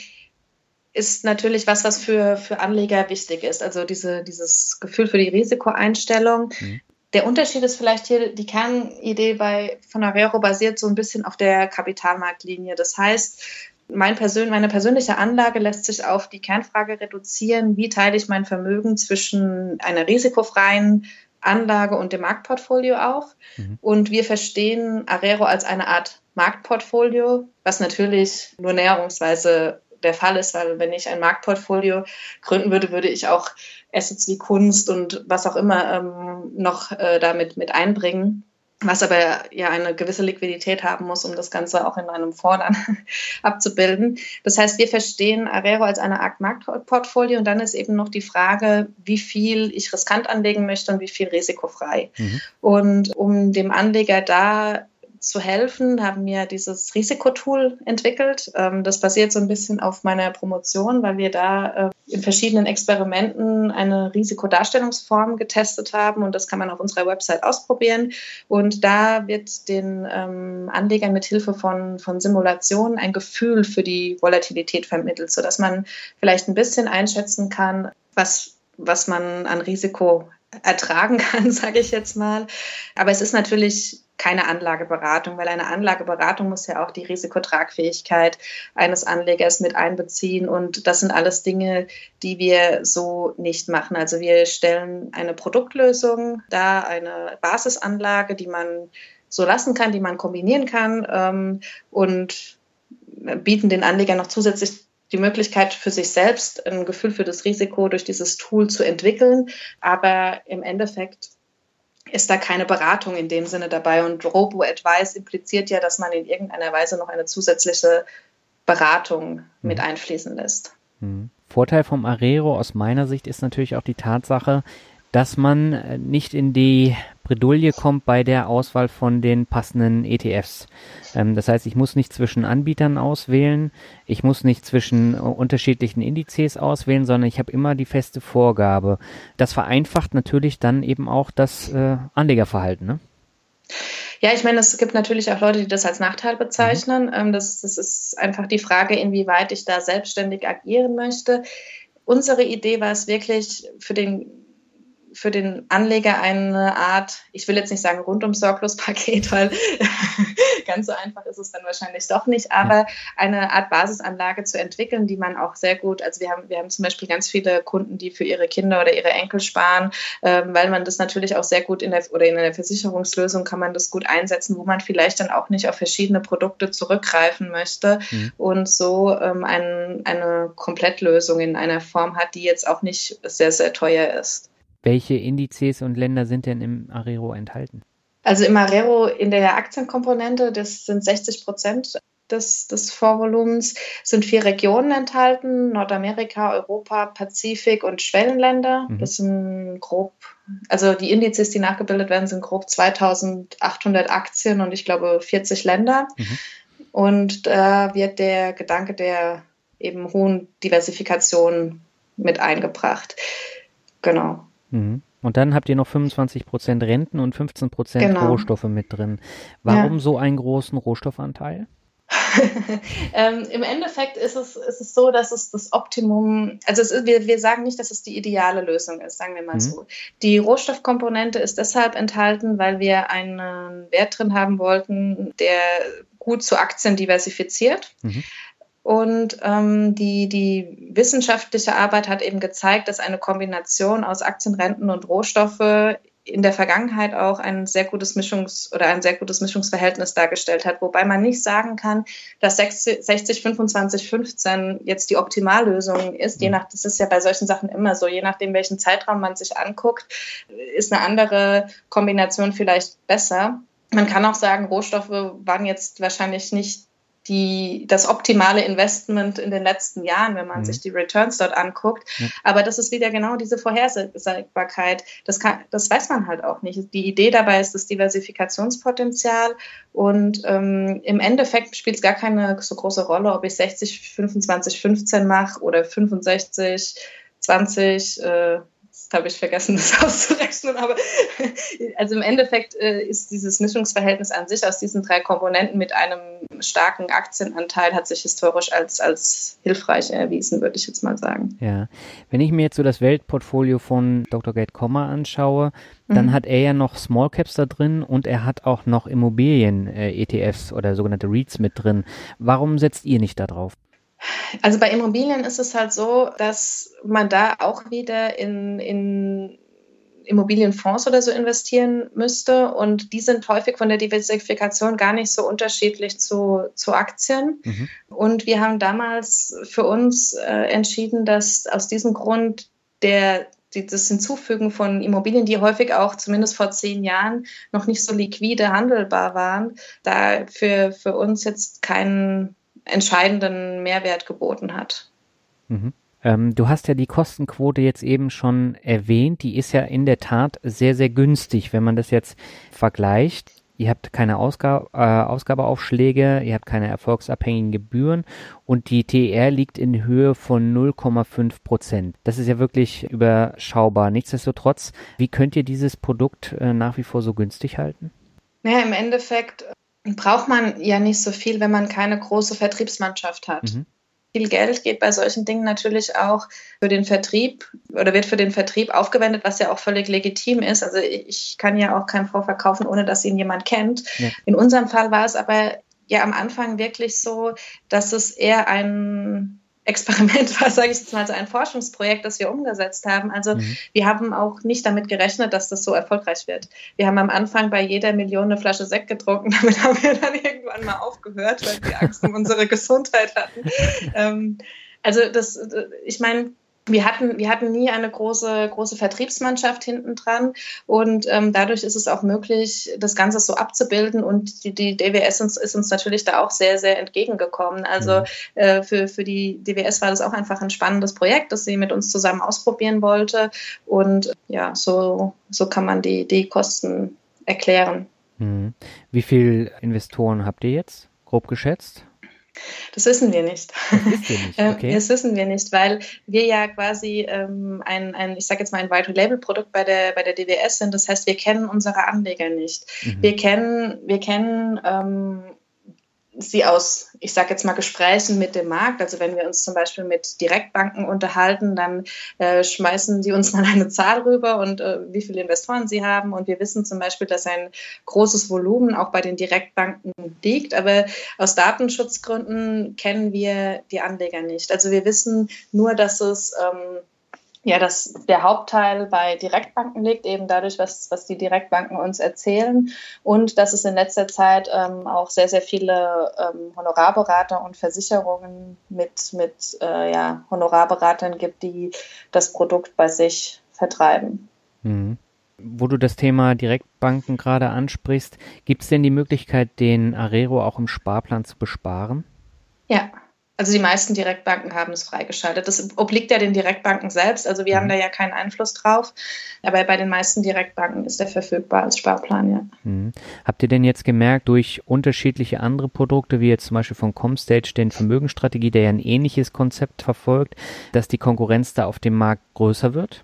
ist natürlich was, was für, für Anleger wichtig ist. Also diese, dieses Gefühl für die Risikoeinstellung. Mhm. Der Unterschied ist vielleicht hier, die Kernidee bei von Arero basiert so ein bisschen auf der Kapitalmarktlinie. Das heißt, mein Persön meine persönliche Anlage lässt sich auf die Kernfrage reduzieren, wie teile ich mein Vermögen zwischen einer risikofreien Anlage und dem Marktportfolio auf. Mhm. Und wir verstehen Arero als eine Art Marktportfolio, was natürlich nur näherungsweise der Fall ist, weil wenn ich ein Marktportfolio gründen würde, würde ich auch Assets wie Kunst und was auch immer ähm, noch äh, damit mit einbringen was aber ja eine gewisse Liquidität haben muss, um das Ganze auch in einem dann abzubilden. Das heißt, wir verstehen Arero als eine Art Marktportfolio und dann ist eben noch die Frage, wie viel ich riskant anlegen möchte und wie viel risikofrei. Mhm. Und um dem Anleger da zu helfen, haben wir dieses Risikotool entwickelt. Ähm, das basiert so ein bisschen auf meiner Promotion, weil wir da äh, in verschiedenen Experimenten eine Risikodarstellungsform getestet haben und das kann man auf unserer Website ausprobieren. Und da wird den ähm, Anlegern mit Hilfe von, von Simulationen ein Gefühl für die Volatilität vermittelt, sodass man vielleicht ein bisschen einschätzen kann, was, was man an Risiko ertragen kann, sage ich jetzt mal. Aber es ist natürlich keine Anlageberatung, weil eine Anlageberatung muss ja auch die Risikotragfähigkeit eines Anlegers mit einbeziehen. Und das sind alles Dinge, die wir so nicht machen. Also wir stellen eine Produktlösung da, eine Basisanlage, die man so lassen kann, die man kombinieren kann ähm, und bieten den Anlegern noch zusätzlich die Möglichkeit für sich selbst ein Gefühl für das Risiko durch dieses Tool zu entwickeln. Aber im Endeffekt ist da keine Beratung in dem Sinne dabei. Und Robo-Advice impliziert ja, dass man in irgendeiner Weise noch eine zusätzliche Beratung mit mhm. einfließen lässt. Mhm. Vorteil vom Arero aus meiner Sicht ist natürlich auch die Tatsache, dass man äh, nicht in die Bredouille kommt bei der Auswahl von den passenden ETFs. Ähm, das heißt, ich muss nicht zwischen Anbietern auswählen, ich muss nicht zwischen äh, unterschiedlichen Indizes auswählen, sondern ich habe immer die feste Vorgabe. Das vereinfacht natürlich dann eben auch das äh, Anlegerverhalten. Ne? Ja, ich meine, es gibt natürlich auch Leute, die das als Nachteil bezeichnen. Mhm. Das, das ist einfach die Frage, inwieweit ich da selbstständig agieren möchte. Unsere Idee war es wirklich für den für den Anleger eine Art, ich will jetzt nicht sagen rundum sorglos Paket, weil ganz so einfach ist es dann wahrscheinlich doch nicht, aber eine Art Basisanlage zu entwickeln, die man auch sehr gut, also wir haben, wir haben zum Beispiel ganz viele Kunden, die für ihre Kinder oder ihre Enkel sparen, ähm, weil man das natürlich auch sehr gut in der, oder in einer Versicherungslösung kann man das gut einsetzen, wo man vielleicht dann auch nicht auf verschiedene Produkte zurückgreifen möchte mhm. und so ähm, ein, eine Komplettlösung in einer Form hat, die jetzt auch nicht sehr, sehr teuer ist. Welche Indizes und Länder sind denn im Arero enthalten? Also im Arero in der Aktienkomponente, das sind 60 Prozent des, des Vorvolumens, sind vier Regionen enthalten: Nordamerika, Europa, Pazifik und Schwellenländer. Mhm. Das sind grob, also die Indizes, die nachgebildet werden, sind grob 2800 Aktien und ich glaube 40 Länder. Mhm. Und da wird der Gedanke der eben hohen Diversifikation mit eingebracht. Genau. Mhm. Und dann habt ihr noch 25% Renten und 15% genau. Rohstoffe mit drin. Warum ja. so einen großen Rohstoffanteil? ähm, Im Endeffekt ist es, ist es so, dass es das Optimum, also ist, wir, wir sagen nicht, dass es die ideale Lösung ist, sagen wir mal mhm. so. Die Rohstoffkomponente ist deshalb enthalten, weil wir einen Wert drin haben wollten, der gut zu Aktien diversifiziert. Mhm. Und ähm, die, die wissenschaftliche Arbeit hat eben gezeigt, dass eine Kombination aus Aktien, Renten und Rohstoffe in der Vergangenheit auch ein sehr gutes Mischungs- oder ein sehr gutes Mischungsverhältnis dargestellt hat, wobei man nicht sagen kann, dass 60, 60 25, 15 jetzt die Optimallösung ist. Je nach, das ist ja bei solchen Sachen immer so, je nachdem, welchen Zeitraum man sich anguckt, ist eine andere Kombination vielleicht besser. Man kann auch sagen, Rohstoffe waren jetzt wahrscheinlich nicht die, das optimale Investment in den letzten Jahren, wenn man mhm. sich die Returns dort anguckt. Ja. Aber das ist wieder genau diese Vorhersagbarkeit. Das, kann, das weiß man halt auch nicht. Die Idee dabei ist das Diversifikationspotenzial und ähm, im Endeffekt spielt es gar keine so große Rolle, ob ich 60, 25, 15 mache oder 65, 20. Äh, habe ich vergessen, das auszurechnen, aber also im Endeffekt äh, ist dieses Mischungsverhältnis an sich aus diesen drei Komponenten mit einem starken Aktienanteil hat sich historisch als, als hilfreich erwiesen, würde ich jetzt mal sagen. Ja, wenn ich mir jetzt so das Weltportfolio von Dr. Gate Kommer anschaue, dann mhm. hat er ja noch Small Caps da drin und er hat auch noch Immobilien-ETFs äh, oder sogenannte REITs mit drin. Warum setzt ihr nicht da drauf? Also bei Immobilien ist es halt so, dass man da auch wieder in, in Immobilienfonds oder so investieren müsste. Und die sind häufig von der Diversifikation gar nicht so unterschiedlich zu, zu Aktien. Mhm. Und wir haben damals für uns äh, entschieden, dass aus diesem Grund der das Hinzufügen von Immobilien, die häufig auch zumindest vor zehn Jahren noch nicht so liquide handelbar waren, da für, für uns jetzt keinen entscheidenden Mehrwert geboten hat. Mhm. Ähm, du hast ja die Kostenquote jetzt eben schon erwähnt. Die ist ja in der Tat sehr, sehr günstig, wenn man das jetzt vergleicht. Ihr habt keine Ausgab äh, Ausgabeaufschläge, ihr habt keine erfolgsabhängigen Gebühren und die TR liegt in Höhe von 0,5 Prozent. Das ist ja wirklich überschaubar. Nichtsdestotrotz, wie könnt ihr dieses Produkt äh, nach wie vor so günstig halten? Naja, im Endeffekt braucht man ja nicht so viel, wenn man keine große Vertriebsmannschaft hat. Mhm. Viel Geld geht bei solchen Dingen natürlich auch für den Vertrieb oder wird für den Vertrieb aufgewendet, was ja auch völlig legitim ist. Also ich kann ja auch keinen Fonds verkaufen, ohne dass ihn jemand kennt. Ja. In unserem Fall war es aber ja am Anfang wirklich so, dass es eher ein Experiment war, sage ich jetzt mal, so ein Forschungsprojekt, das wir umgesetzt haben. Also mhm. wir haben auch nicht damit gerechnet, dass das so erfolgreich wird. Wir haben am Anfang bei jeder Million eine Flasche Sekt getrunken, damit haben wir dann irgendwann mal aufgehört, weil wir Angst um unsere Gesundheit hatten. Ähm, also das, ich meine, wir hatten, wir hatten nie eine große, große Vertriebsmannschaft hinten dran und ähm, dadurch ist es auch möglich, das Ganze so abzubilden und die, die DWS ist, ist uns natürlich da auch sehr, sehr entgegengekommen. Also mhm. äh, für, für die DWS war das auch einfach ein spannendes Projekt, das sie mit uns zusammen ausprobieren wollte und ja, so, so kann man die, die Kosten erklären. Mhm. Wie viele Investoren habt ihr jetzt, grob geschätzt? Das wissen wir nicht. Das, nicht. Ähm, okay. das wissen wir nicht, weil wir ja quasi ähm, ein, ein, ich sage jetzt mal, ein White-Label-Produkt bei der, bei der DWS sind. Das heißt, wir kennen unsere Anleger nicht. Mhm. Wir kennen, wir kennen ähm, sie aus, ich sage jetzt mal, Gesprächen mit dem Markt, also wenn wir uns zum Beispiel mit Direktbanken unterhalten, dann äh, schmeißen die uns mal eine Zahl rüber und äh, wie viele Investoren sie haben. Und wir wissen zum Beispiel, dass ein großes Volumen auch bei den Direktbanken liegt. Aber aus Datenschutzgründen kennen wir die Anleger nicht. Also wir wissen nur, dass es ähm, ja, dass der Hauptteil bei Direktbanken liegt, eben dadurch, was, was die Direktbanken uns erzählen und dass es in letzter Zeit ähm, auch sehr, sehr viele ähm, Honorarberater und Versicherungen mit, mit äh, ja, Honorarberatern gibt, die das Produkt bei sich vertreiben. Mhm. Wo du das Thema Direktbanken gerade ansprichst, gibt es denn die Möglichkeit, den Arero auch im Sparplan zu besparen? Ja, also die meisten Direktbanken haben es freigeschaltet. Das obliegt ja den Direktbanken selbst. Also wir mhm. haben da ja keinen Einfluss drauf. Aber bei den meisten Direktbanken ist der verfügbar als Sparplan, ja. Mhm. Habt ihr denn jetzt gemerkt, durch unterschiedliche andere Produkte, wie jetzt zum Beispiel von Comstage, den Vermögensstrategie, der ja ein ähnliches Konzept verfolgt, dass die Konkurrenz da auf dem Markt größer wird?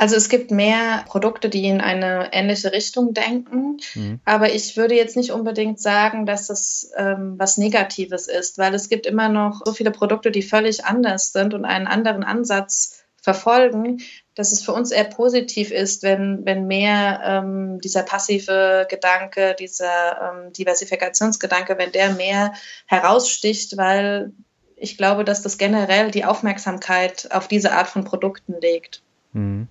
Also es gibt mehr Produkte, die in eine ähnliche Richtung denken, mhm. aber ich würde jetzt nicht unbedingt sagen, dass es ähm, was Negatives ist, weil es gibt immer noch so viele Produkte, die völlig anders sind und einen anderen Ansatz verfolgen, dass es für uns eher positiv ist, wenn, wenn mehr ähm, dieser passive Gedanke, dieser ähm, Diversifikationsgedanke, wenn der mehr heraussticht, weil ich glaube, dass das generell die Aufmerksamkeit auf diese Art von Produkten legt. Mhm.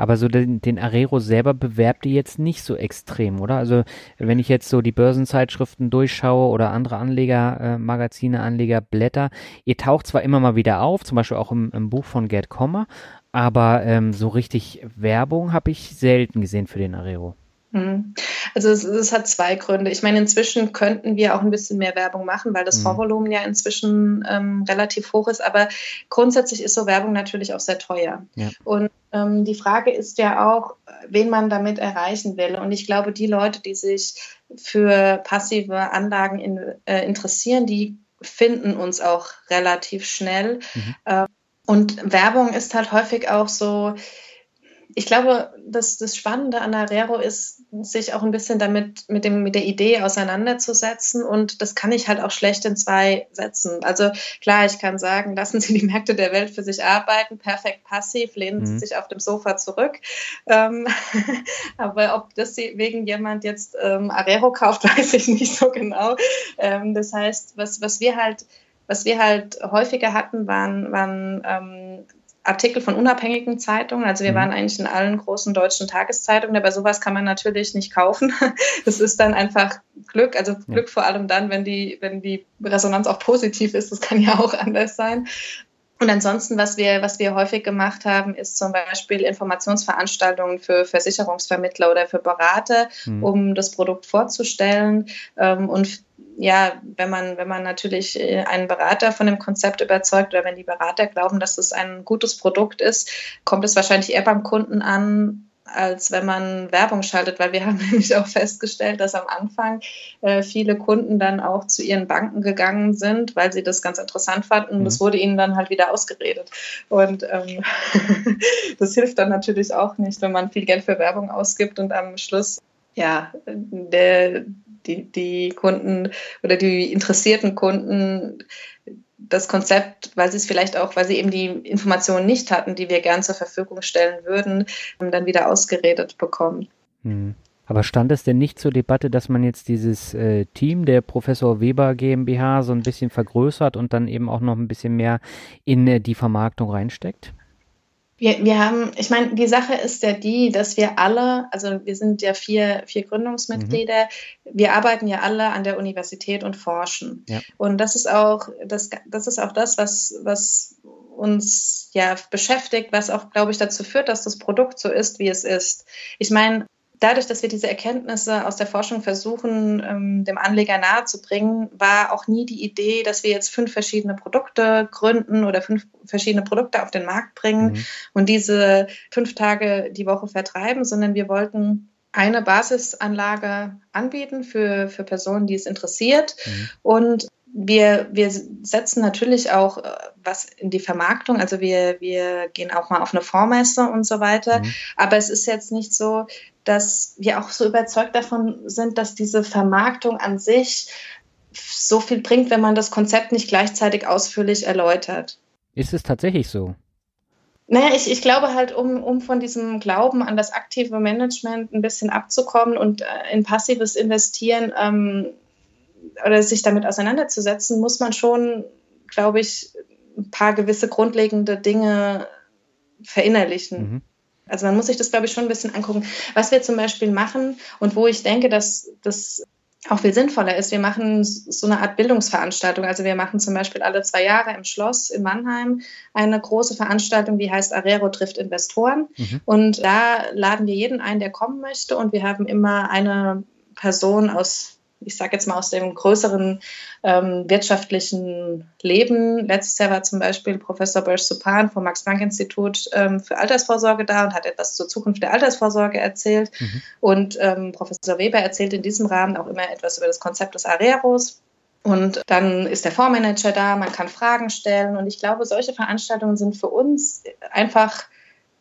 Aber so den, den Arero selber bewerbt ihr jetzt nicht so extrem, oder? Also wenn ich jetzt so die Börsenzeitschriften durchschaue oder andere Anlegermagazine, äh, Anlegerblätter, ihr taucht zwar immer mal wieder auf, zum Beispiel auch im, im Buch von Gerd Kommer, aber ähm, so richtig Werbung habe ich selten gesehen für den Arero. Mhm. Also es, es, hat zwei Gründe. Ich meine, inzwischen könnten wir auch ein bisschen mehr Werbung machen, weil das mhm. Vorvolumen ja inzwischen ähm, relativ hoch ist. Aber grundsätzlich ist so Werbung natürlich auch sehr teuer. Ja. Und ähm, die Frage ist ja auch, wen man damit erreichen will. Und ich glaube, die Leute, die sich für passive Anlagen in, äh, interessieren, die finden uns auch relativ schnell. Mhm. Äh, und Werbung ist halt häufig auch so, ich glaube, dass das Spannende an Arero ist, sich auch ein bisschen damit mit, dem, mit der Idee auseinanderzusetzen. Und das kann ich halt auch schlecht in zwei Sätzen. Also klar, ich kann sagen, lassen Sie die Märkte der Welt für sich arbeiten, perfekt passiv, lehnen Sie mhm. sich auf dem Sofa zurück. Ähm, aber ob deswegen jemand jetzt ähm, Arero kauft, weiß ich nicht so genau. Ähm, das heißt, was, was wir halt was wir halt häufiger hatten, waren, waren ähm, Artikel von unabhängigen Zeitungen. Also wir mhm. waren eigentlich in allen großen deutschen Tageszeitungen, aber sowas kann man natürlich nicht kaufen. Das ist dann einfach Glück, also Glück ja. vor allem dann, wenn die, wenn die Resonanz auch positiv ist. Das kann ja auch anders sein. Und ansonsten, was wir, was wir häufig gemacht haben, ist zum Beispiel Informationsveranstaltungen für Versicherungsvermittler oder für Berater, mhm. um das Produkt vorzustellen. Ähm, und ja, wenn man, wenn man natürlich äh, einen Berater von dem Konzept überzeugt oder wenn die Berater glauben, dass es ein gutes Produkt ist, kommt es wahrscheinlich eher beim Kunden an, als wenn man Werbung schaltet, weil wir haben nämlich auch festgestellt, dass am Anfang äh, viele Kunden dann auch zu ihren Banken gegangen sind, weil sie das ganz interessant fanden. Mhm. Das wurde ihnen dann halt wieder ausgeredet. Und ähm, das hilft dann natürlich auch nicht, wenn man viel Geld für Werbung ausgibt und am Schluss ja, der, die, die Kunden oder die interessierten Kunden das Konzept, weil sie es vielleicht auch, weil sie eben die Informationen nicht hatten, die wir gern zur Verfügung stellen würden, dann wieder ausgeredet bekommen. Hm. Aber stand es denn nicht zur Debatte, dass man jetzt dieses äh, Team der Professor Weber GmbH so ein bisschen vergrößert und dann eben auch noch ein bisschen mehr in äh, die Vermarktung reinsteckt? Wir, wir haben, ich meine, die Sache ist ja die, dass wir alle, also wir sind ja vier, vier Gründungsmitglieder, mhm. wir arbeiten ja alle an der Universität und forschen. Ja. Und das ist auch das, das ist auch das, was, was uns ja beschäftigt, was auch, glaube ich, dazu führt, dass das Produkt so ist, wie es ist. Ich meine, dadurch, dass wir diese Erkenntnisse aus der Forschung versuchen, ähm, dem Anleger nahezubringen, war auch nie die Idee, dass wir jetzt fünf verschiedene Produkte gründen oder fünf verschiedene Produkte auf den Markt bringen mhm. und diese fünf Tage die Woche vertreiben, sondern wir wollten eine Basisanlage anbieten für, für Personen, die es interessiert. Mhm. Und wir, wir setzen natürlich auch äh, was in die Vermarktung, also wir, wir gehen auch mal auf eine Vormesse und so weiter. Mhm. Aber es ist jetzt nicht so, dass wir auch so überzeugt davon sind, dass diese Vermarktung an sich so viel bringt, wenn man das Konzept nicht gleichzeitig ausführlich erläutert. Ist es tatsächlich so? Naja, ich, ich glaube halt, um, um von diesem Glauben an das aktive Management ein bisschen abzukommen und äh, in passives Investieren ähm, oder sich damit auseinanderzusetzen, muss man schon, glaube ich, ein paar gewisse grundlegende Dinge verinnerlichen. Mhm. Also man muss sich das, glaube ich, schon ein bisschen angucken. Was wir zum Beispiel machen und wo ich denke, dass das auch viel sinnvoller ist. Wir machen so eine Art Bildungsveranstaltung. Also wir machen zum Beispiel alle zwei Jahre im Schloss in Mannheim eine große Veranstaltung, die heißt Arero trifft Investoren. Mhm. Und da laden wir jeden ein, der kommen möchte. Und wir haben immer eine Person aus ich sage jetzt mal aus dem größeren ähm, wirtschaftlichen Leben. Letztes Jahr war zum Beispiel Professor Bösch Supan vom Max-Planck-Institut ähm, für Altersvorsorge da und hat etwas zur Zukunft der Altersvorsorge erzählt. Mhm. Und ähm, Professor Weber erzählt in diesem Rahmen auch immer etwas über das Konzept des Areros. Und dann ist der Fondsmanager da, man kann Fragen stellen. Und ich glaube, solche Veranstaltungen sind für uns einfach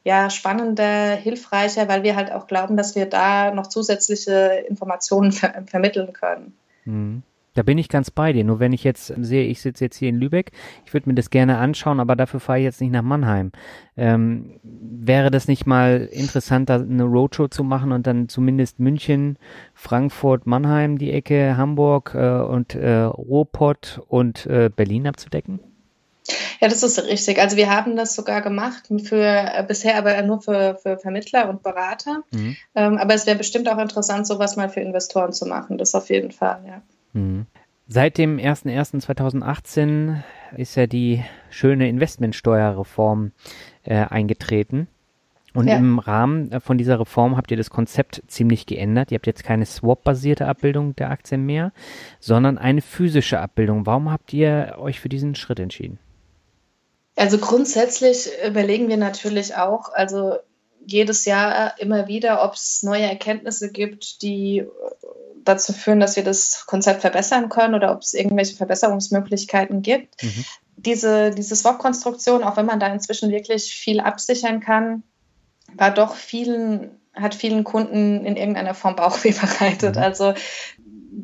ja, spannender, hilfreicher, weil wir halt auch glauben, dass wir da noch zusätzliche Informationen ver vermitteln können. Mhm. Da bin ich ganz bei dir. Nur wenn ich jetzt sehe, ich sitze jetzt hier in Lübeck, ich würde mir das gerne anschauen, aber dafür fahre ich jetzt nicht nach Mannheim. Ähm, wäre das nicht mal interessant, eine Roadshow zu machen und dann zumindest München, Frankfurt, Mannheim, die Ecke, Hamburg äh, und äh, Ruhrpott und äh, Berlin abzudecken? Ja, das ist richtig. Also wir haben das sogar gemacht für äh, bisher aber nur für, für Vermittler und Berater. Mhm. Ähm, aber es wäre bestimmt auch interessant, sowas mal für Investoren zu machen. Das auf jeden Fall, ja. Mhm. Seit dem 01.01.2018 ist ja die schöne Investmentsteuerreform äh, eingetreten. Und ja. im Rahmen äh, von dieser Reform habt ihr das Konzept ziemlich geändert. Ihr habt jetzt keine Swap-basierte Abbildung der Aktien mehr, sondern eine physische Abbildung. Warum habt ihr euch für diesen Schritt entschieden? Also grundsätzlich überlegen wir natürlich auch, also jedes Jahr immer wieder, ob es neue Erkenntnisse gibt, die dazu führen, dass wir das Konzept verbessern können oder ob es irgendwelche Verbesserungsmöglichkeiten gibt. Mhm. Diese, diese Swap-Konstruktion, auch wenn man da inzwischen wirklich viel absichern kann, war doch vielen, hat vielen Kunden in irgendeiner Form Bauchweh bereitet. Mhm. Also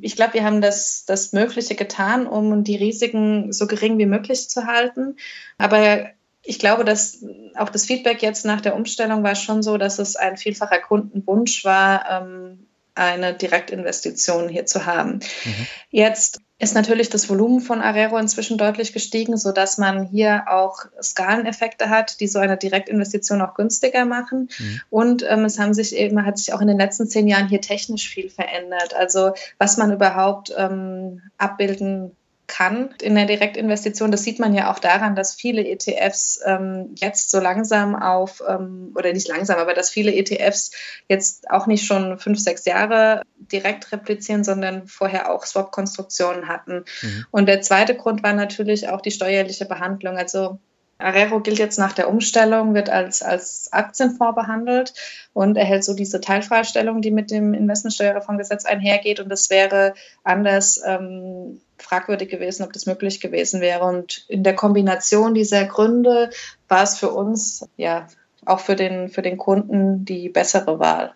ich glaube, wir haben das, das Mögliche getan, um die Risiken so gering wie möglich zu halten. Aber ich glaube, dass auch das Feedback jetzt nach der Umstellung war schon so, dass es ein vielfacher Kundenwunsch war, ähm, eine Direktinvestition hier zu haben. Mhm. Jetzt ist natürlich das Volumen von Arero inzwischen deutlich gestiegen, sodass man hier auch Skaleneffekte hat, die so eine Direktinvestition auch günstiger machen. Mhm. Und ähm, es haben sich eben, hat sich auch in den letzten zehn Jahren hier technisch viel verändert. Also was man überhaupt ähm, abbilden kann in der Direktinvestition. Das sieht man ja auch daran, dass viele ETFs ähm, jetzt so langsam auf, ähm, oder nicht langsam, aber dass viele ETFs jetzt auch nicht schon fünf, sechs Jahre direkt replizieren, sondern vorher auch Swap-Konstruktionen hatten. Mhm. Und der zweite Grund war natürlich auch die steuerliche Behandlung. Also Arero gilt jetzt nach der Umstellung, wird als, als Aktienfonds behandelt und erhält so diese Teilfreistellung, die mit dem Investmentsteuerreformgesetz einhergeht. Und es wäre anders ähm, fragwürdig gewesen, ob das möglich gewesen wäre. Und in der Kombination dieser Gründe war es für uns, ja, auch für den, für den Kunden die bessere Wahl.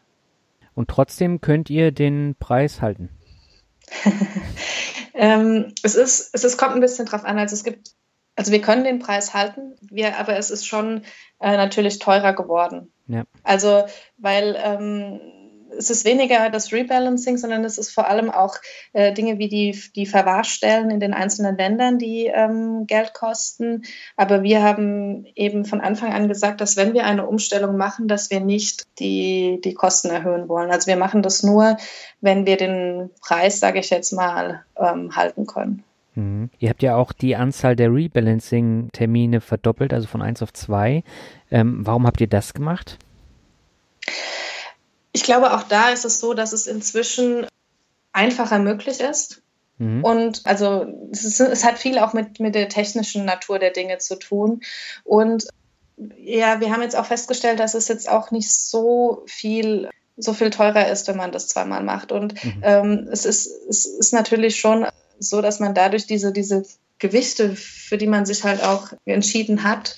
Und trotzdem könnt ihr den Preis halten? ähm, es, ist, es ist, kommt ein bisschen drauf an. Also es gibt also wir können den Preis halten, wir, aber es ist schon äh, natürlich teurer geworden. Ja. Also weil ähm, es ist weniger das Rebalancing, sondern es ist vor allem auch äh, Dinge wie die, die Verwahrstellen in den einzelnen Ländern, die ähm, Geld kosten. Aber wir haben eben von Anfang an gesagt, dass wenn wir eine Umstellung machen, dass wir nicht die, die Kosten erhöhen wollen. Also wir machen das nur, wenn wir den Preis, sage ich jetzt mal, ähm, halten können. Mhm. Ihr habt ja auch die Anzahl der Rebalancing-Termine verdoppelt, also von 1 auf 2. Ähm, warum habt ihr das gemacht? Ich glaube, auch da ist es so, dass es inzwischen einfacher möglich ist. Mhm. Und also es, ist, es, hat viel auch mit, mit der technischen Natur der Dinge zu tun. Und ja, wir haben jetzt auch festgestellt, dass es jetzt auch nicht so viel so viel teurer ist, wenn man das zweimal macht. Und mhm. ähm, es, ist, es ist natürlich schon so, dass man dadurch diese, diese Gewichte, für die man sich halt auch entschieden hat,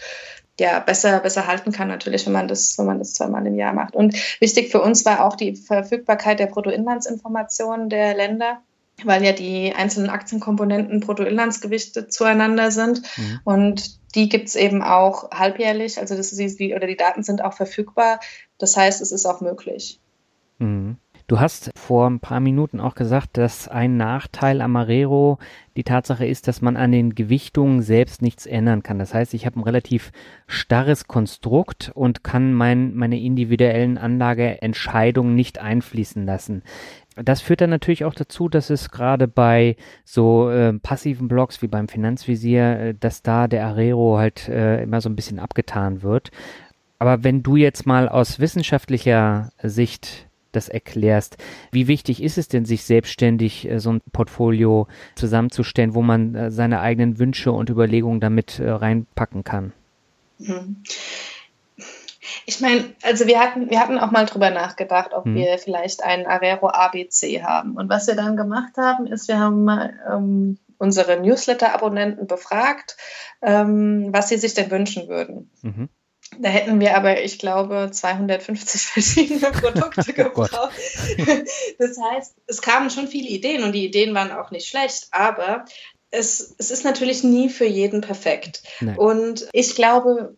ja, besser, besser halten kann, natürlich, wenn man das, wenn man das zweimal im Jahr macht. Und wichtig für uns war auch die Verfügbarkeit der Bruttoinlandsinformationen der Länder weil ja die einzelnen Aktienkomponenten Bruttoinlandsgewichte zueinander sind. Mhm. Und die gibt es eben auch halbjährlich. Also das ist die, oder die Daten sind auch verfügbar. Das heißt, es ist auch möglich. Mhm. Du hast vor ein paar Minuten auch gesagt, dass ein Nachteil am Marero die Tatsache ist, dass man an den Gewichtungen selbst nichts ändern kann. Das heißt, ich habe ein relativ starres Konstrukt und kann mein, meine individuellen Anlageentscheidungen nicht einfließen lassen. Das führt dann natürlich auch dazu, dass es gerade bei so äh, passiven Blocks wie beim Finanzvisier, äh, dass da der Arero halt äh, immer so ein bisschen abgetan wird. Aber wenn du jetzt mal aus wissenschaftlicher Sicht das erklärst. Wie wichtig ist es denn, sich selbstständig äh, so ein Portfolio zusammenzustellen, wo man äh, seine eigenen Wünsche und Überlegungen damit äh, reinpacken kann? Mhm. Ich meine, also wir hatten, wir hatten auch mal drüber nachgedacht, ob hm. wir vielleicht einen Arero ABC haben. Und was wir dann gemacht haben, ist, wir haben mal ähm, unsere Newsletter-Abonnenten befragt, ähm, was sie sich denn wünschen würden. Mhm. Da hätten wir aber, ich glaube, 250 verschiedene Produkte oh gebraucht. das heißt, es kamen schon viele Ideen und die Ideen waren auch nicht schlecht, aber es, es ist natürlich nie für jeden perfekt. Nein. Und ich glaube,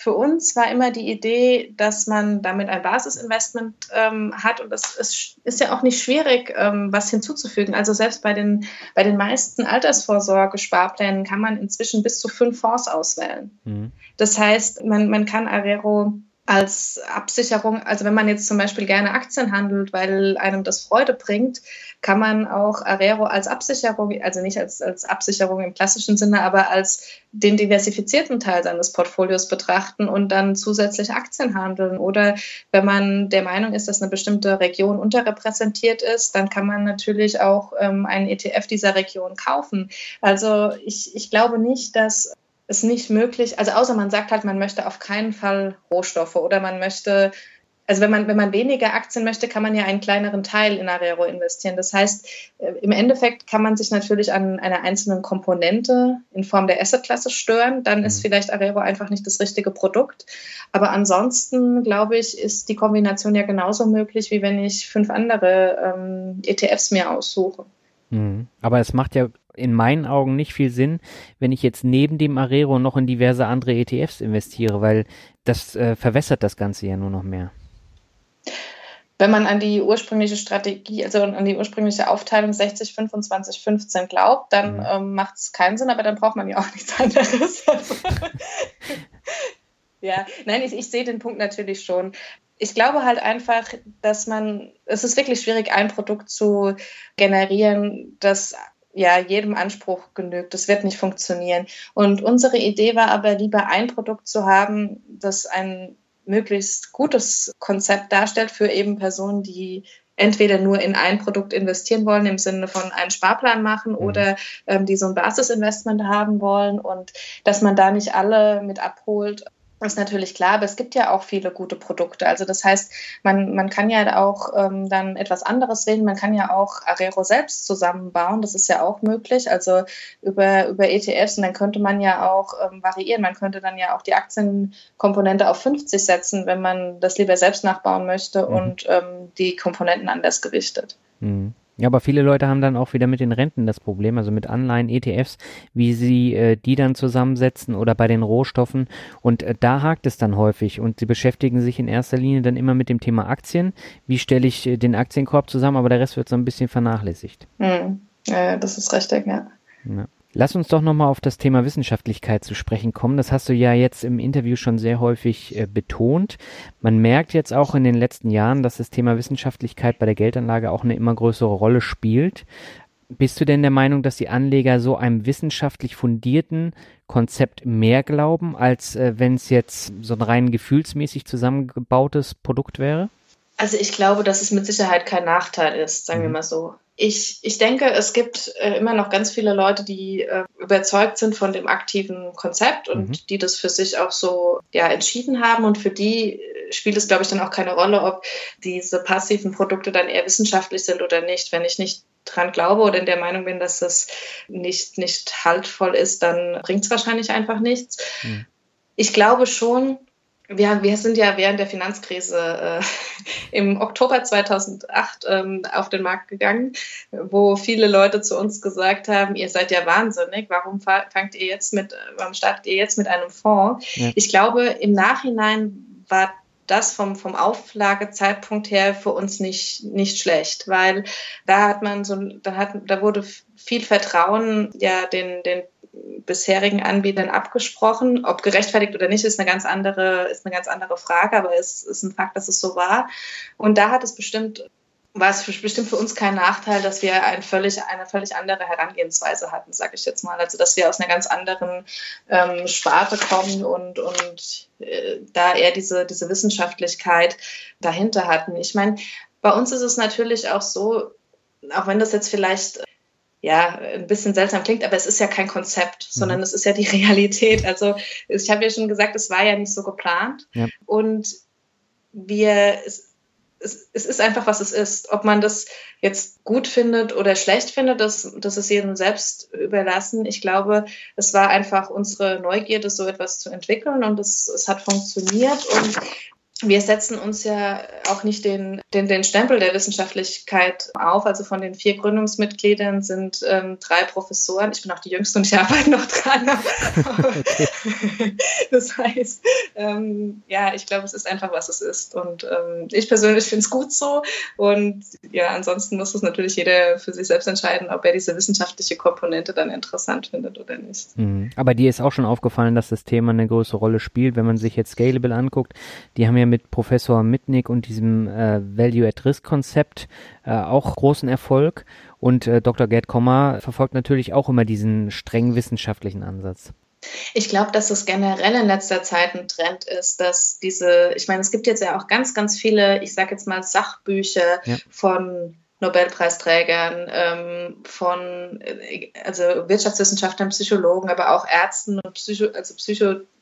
für uns war immer die Idee, dass man damit ein Basisinvestment ähm, hat und das ist, ist, ja auch nicht schwierig, ähm, was hinzuzufügen. Also selbst bei den, bei den meisten Altersvorsorge-Sparplänen kann man inzwischen bis zu fünf Fonds auswählen. Mhm. Das heißt, man, man kann Arero als Absicherung, also wenn man jetzt zum Beispiel gerne Aktien handelt, weil einem das Freude bringt, kann man auch Arero als Absicherung, also nicht als, als Absicherung im klassischen Sinne, aber als den diversifizierten Teil seines Portfolios betrachten und dann zusätzlich Aktien handeln. Oder wenn man der Meinung ist, dass eine bestimmte Region unterrepräsentiert ist, dann kann man natürlich auch ähm, einen ETF dieser Region kaufen. Also ich, ich glaube nicht, dass es nicht möglich, also außer man sagt halt, man möchte auf keinen Fall Rohstoffe oder man möchte, also wenn man, wenn man weniger Aktien möchte, kann man ja einen kleineren Teil in Arero investieren. Das heißt, äh, im Endeffekt kann man sich natürlich an einer einzelnen Komponente in Form der Assetklasse stören. Dann ist mhm. vielleicht Arero einfach nicht das richtige Produkt. Aber ansonsten, glaube ich, ist die Kombination ja genauso möglich, wie wenn ich fünf andere ähm, ETFs mir aussuche. Mhm. Aber es macht ja in meinen Augen nicht viel Sinn, wenn ich jetzt neben dem Arero noch in diverse andere ETFs investiere, weil das äh, verwässert das Ganze ja nur noch mehr. Wenn man an die ursprüngliche Strategie, also an die ursprüngliche Aufteilung 60, 25, 15 glaubt, dann mhm. ähm, macht es keinen Sinn, aber dann braucht man ja auch nichts anderes. ja, nein, ich, ich sehe den Punkt natürlich schon ich glaube halt einfach, dass man, es ist wirklich schwierig, ein Produkt zu generieren, das ja jedem Anspruch genügt. Das wird nicht funktionieren. Und unsere Idee war aber lieber ein Produkt zu haben, das ein möglichst gutes Konzept darstellt für eben Personen, die entweder nur in ein Produkt investieren wollen, im Sinne von einen Sparplan machen mhm. oder ähm, die so ein Basisinvestment haben wollen und dass man da nicht alle mit abholt ist natürlich klar, aber es gibt ja auch viele gute Produkte. Also das heißt, man, man kann ja auch ähm, dann etwas anderes wählen. Man kann ja auch Arero selbst zusammenbauen. Das ist ja auch möglich. Also über, über ETFs und dann könnte man ja auch ähm, variieren. Man könnte dann ja auch die Aktienkomponente auf 50 setzen, wenn man das lieber selbst nachbauen möchte mhm. und ähm, die Komponenten anders gewichtet. Mhm. Ja, aber viele Leute haben dann auch wieder mit den Renten das Problem, also mit Anleihen, ETFs, wie sie äh, die dann zusammensetzen oder bei den Rohstoffen. Und äh, da hakt es dann häufig und sie beschäftigen sich in erster Linie dann immer mit dem Thema Aktien. Wie stelle ich äh, den Aktienkorb zusammen, aber der Rest wird so ein bisschen vernachlässigt. Hm. Ja, das ist richtig, ja. ja. Lass uns doch nochmal auf das Thema Wissenschaftlichkeit zu sprechen kommen. Das hast du ja jetzt im Interview schon sehr häufig äh, betont. Man merkt jetzt auch in den letzten Jahren, dass das Thema Wissenschaftlichkeit bei der Geldanlage auch eine immer größere Rolle spielt. Bist du denn der Meinung, dass die Anleger so einem wissenschaftlich fundierten Konzept mehr glauben, als äh, wenn es jetzt so ein rein gefühlsmäßig zusammengebautes Produkt wäre? Also ich glaube, dass es mit Sicherheit kein Nachteil ist, sagen mhm. wir mal so. Ich, ich denke, es gibt äh, immer noch ganz viele Leute, die äh, überzeugt sind von dem aktiven Konzept und mhm. die das für sich auch so ja, entschieden haben. Und für die äh, spielt es, glaube ich, dann auch keine Rolle, ob diese passiven Produkte dann eher wissenschaftlich sind oder nicht. Wenn ich nicht dran glaube oder in der Meinung bin, dass das nicht, nicht haltvoll ist, dann bringt es wahrscheinlich einfach nichts. Mhm. Ich glaube schon, wir, wir sind ja während der Finanzkrise äh, im Oktober 2008 ähm, auf den Markt gegangen, wo viele Leute zu uns gesagt haben, ihr seid ja wahnsinnig, warum fangt ihr jetzt mit, warum startet ihr jetzt mit einem Fonds? Ja. Ich glaube, im Nachhinein war das vom, vom Auflagezeitpunkt her für uns nicht, nicht schlecht, weil da hat man so, da hat, da wurde viel Vertrauen ja den, den bisherigen Anbietern abgesprochen. Ob gerechtfertigt oder nicht, ist eine ganz andere, ist eine ganz andere Frage, aber es ist ein Fakt, dass es so war. Und da hat es bestimmt war es bestimmt für uns kein Nachteil, dass wir ein völlig, eine völlig andere Herangehensweise hatten, sage ich jetzt mal. Also dass wir aus einer ganz anderen ähm, Sparte kommen und, und äh, da eher diese, diese Wissenschaftlichkeit dahinter hatten. Ich meine, bei uns ist es natürlich auch so, auch wenn das jetzt vielleicht ja, ein bisschen seltsam klingt, aber es ist ja kein Konzept, mhm. sondern es ist ja die Realität. Also ich habe ja schon gesagt, es war ja nicht so geplant. Ja. Und wir, es, es, es, ist einfach, was es ist. Ob man das jetzt gut findet oder schlecht findet, das, das ist jedem selbst überlassen. Ich glaube, es war einfach unsere Neugierde, so etwas zu entwickeln und es, es hat funktioniert. Und wir setzen uns ja auch nicht den, den, den Stempel der Wissenschaftlichkeit auf. Also von den vier Gründungsmitgliedern sind ähm, drei Professoren. Ich bin auch die Jüngste und ich arbeite noch dran. das heißt, ähm, ja, ich glaube, es ist einfach, was es ist. Und ähm, ich persönlich finde es gut so. Und ja, ansonsten muss es natürlich jeder für sich selbst entscheiden, ob er diese wissenschaftliche Komponente dann interessant findet oder nicht. Mhm. Aber dir ist auch schon aufgefallen, dass das Thema eine größere Rolle spielt, wenn man sich jetzt Scalable anguckt. Die haben ja mit Professor Mitnick und diesem äh, Value-at-Risk-Konzept äh, auch großen Erfolg. Und äh, Dr. Gerd Kommer verfolgt natürlich auch immer diesen streng wissenschaftlichen Ansatz. Ich glaube, dass es generell in letzter Zeit ein Trend ist, dass diese, ich meine, es gibt jetzt ja auch ganz, ganz viele, ich sage jetzt mal Sachbücher ja. von Nobelpreisträgern, ähm, von äh, also Wirtschaftswissenschaftlern, Psychologen, aber auch Ärzten und Psycho, also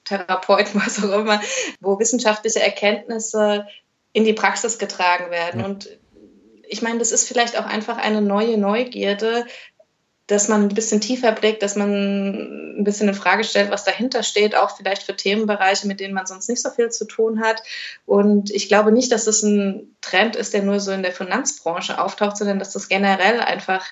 Psychotherapeuten, was auch immer, wo wissenschaftliche Erkenntnisse in die Praxis getragen werden. Ja. Und ich meine, das ist vielleicht auch einfach eine neue Neugierde, dass man ein bisschen tiefer blickt, dass man ein bisschen in Frage stellt, was dahinter steht, auch vielleicht für Themenbereiche, mit denen man sonst nicht so viel zu tun hat. Und ich glaube nicht, dass es ein Trend ist, der nur so in der Finanzbranche auftaucht, sondern dass das generell einfach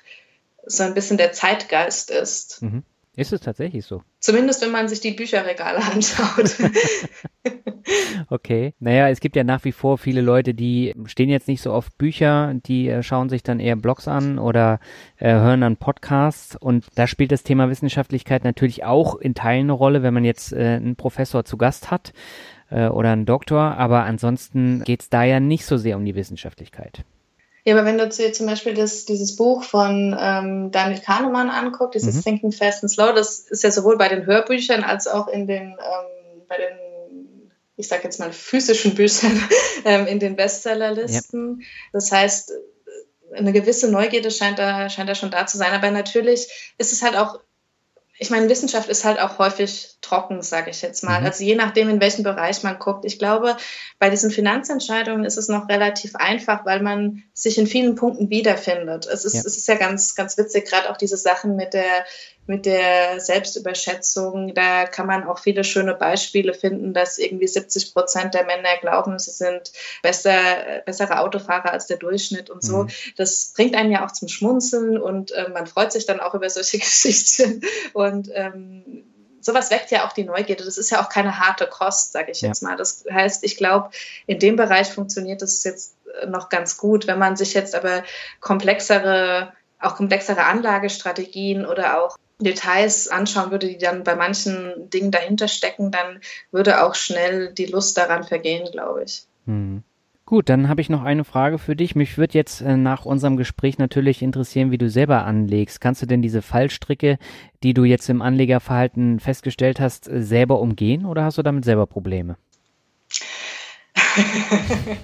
so ein bisschen der Zeitgeist ist. Mhm. Ist es tatsächlich so? Zumindest, wenn man sich die Bücherregale anschaut. okay. Naja, es gibt ja nach wie vor viele Leute, die stehen jetzt nicht so auf Bücher, die äh, schauen sich dann eher Blogs an oder äh, hören dann Podcasts. Und da spielt das Thema Wissenschaftlichkeit natürlich auch in Teilen eine Rolle, wenn man jetzt äh, einen Professor zu Gast hat äh, oder einen Doktor. Aber ansonsten geht es da ja nicht so sehr um die Wissenschaftlichkeit. Ja, aber wenn du dir zum Beispiel das, dieses Buch von ähm, Daniel Kahnemann anguckst, dieses mhm. Thinking Fast and Slow, das ist ja sowohl bei den Hörbüchern als auch in den, ähm, bei den, ich sag jetzt mal, physischen Büchern ähm, in den Bestsellerlisten. Ja. Das heißt, eine gewisse Neugierde scheint da, scheint da schon da zu sein. Aber natürlich ist es halt auch ich meine, Wissenschaft ist halt auch häufig trocken, sage ich jetzt mal. Mhm. Also je nachdem, in welchem Bereich man guckt. Ich glaube, bei diesen Finanzentscheidungen ist es noch relativ einfach, weil man sich in vielen Punkten wiederfindet. Es ist ja, es ist ja ganz, ganz witzig, gerade auch diese Sachen mit der mit der Selbstüberschätzung. Da kann man auch viele schöne Beispiele finden, dass irgendwie 70 Prozent der Männer glauben, sie sind besser, bessere Autofahrer als der Durchschnitt und so. Mhm. Das bringt einen ja auch zum Schmunzeln und äh, man freut sich dann auch über solche Geschichten. Und ähm, sowas weckt ja auch die Neugierde. Das ist ja auch keine harte Kost, sage ich ja. jetzt mal. Das heißt, ich glaube, in dem Bereich funktioniert das jetzt noch ganz gut. Wenn man sich jetzt aber komplexere auch komplexere Anlagestrategien oder auch Details anschauen würde, die dann bei manchen Dingen dahinter stecken, dann würde auch schnell die Lust daran vergehen, glaube ich. Hm. Gut, dann habe ich noch eine Frage für dich. Mich würde jetzt äh, nach unserem Gespräch natürlich interessieren, wie du selber anlegst. Kannst du denn diese Fallstricke, die du jetzt im Anlegerverhalten festgestellt hast, äh, selber umgehen oder hast du damit selber Probleme?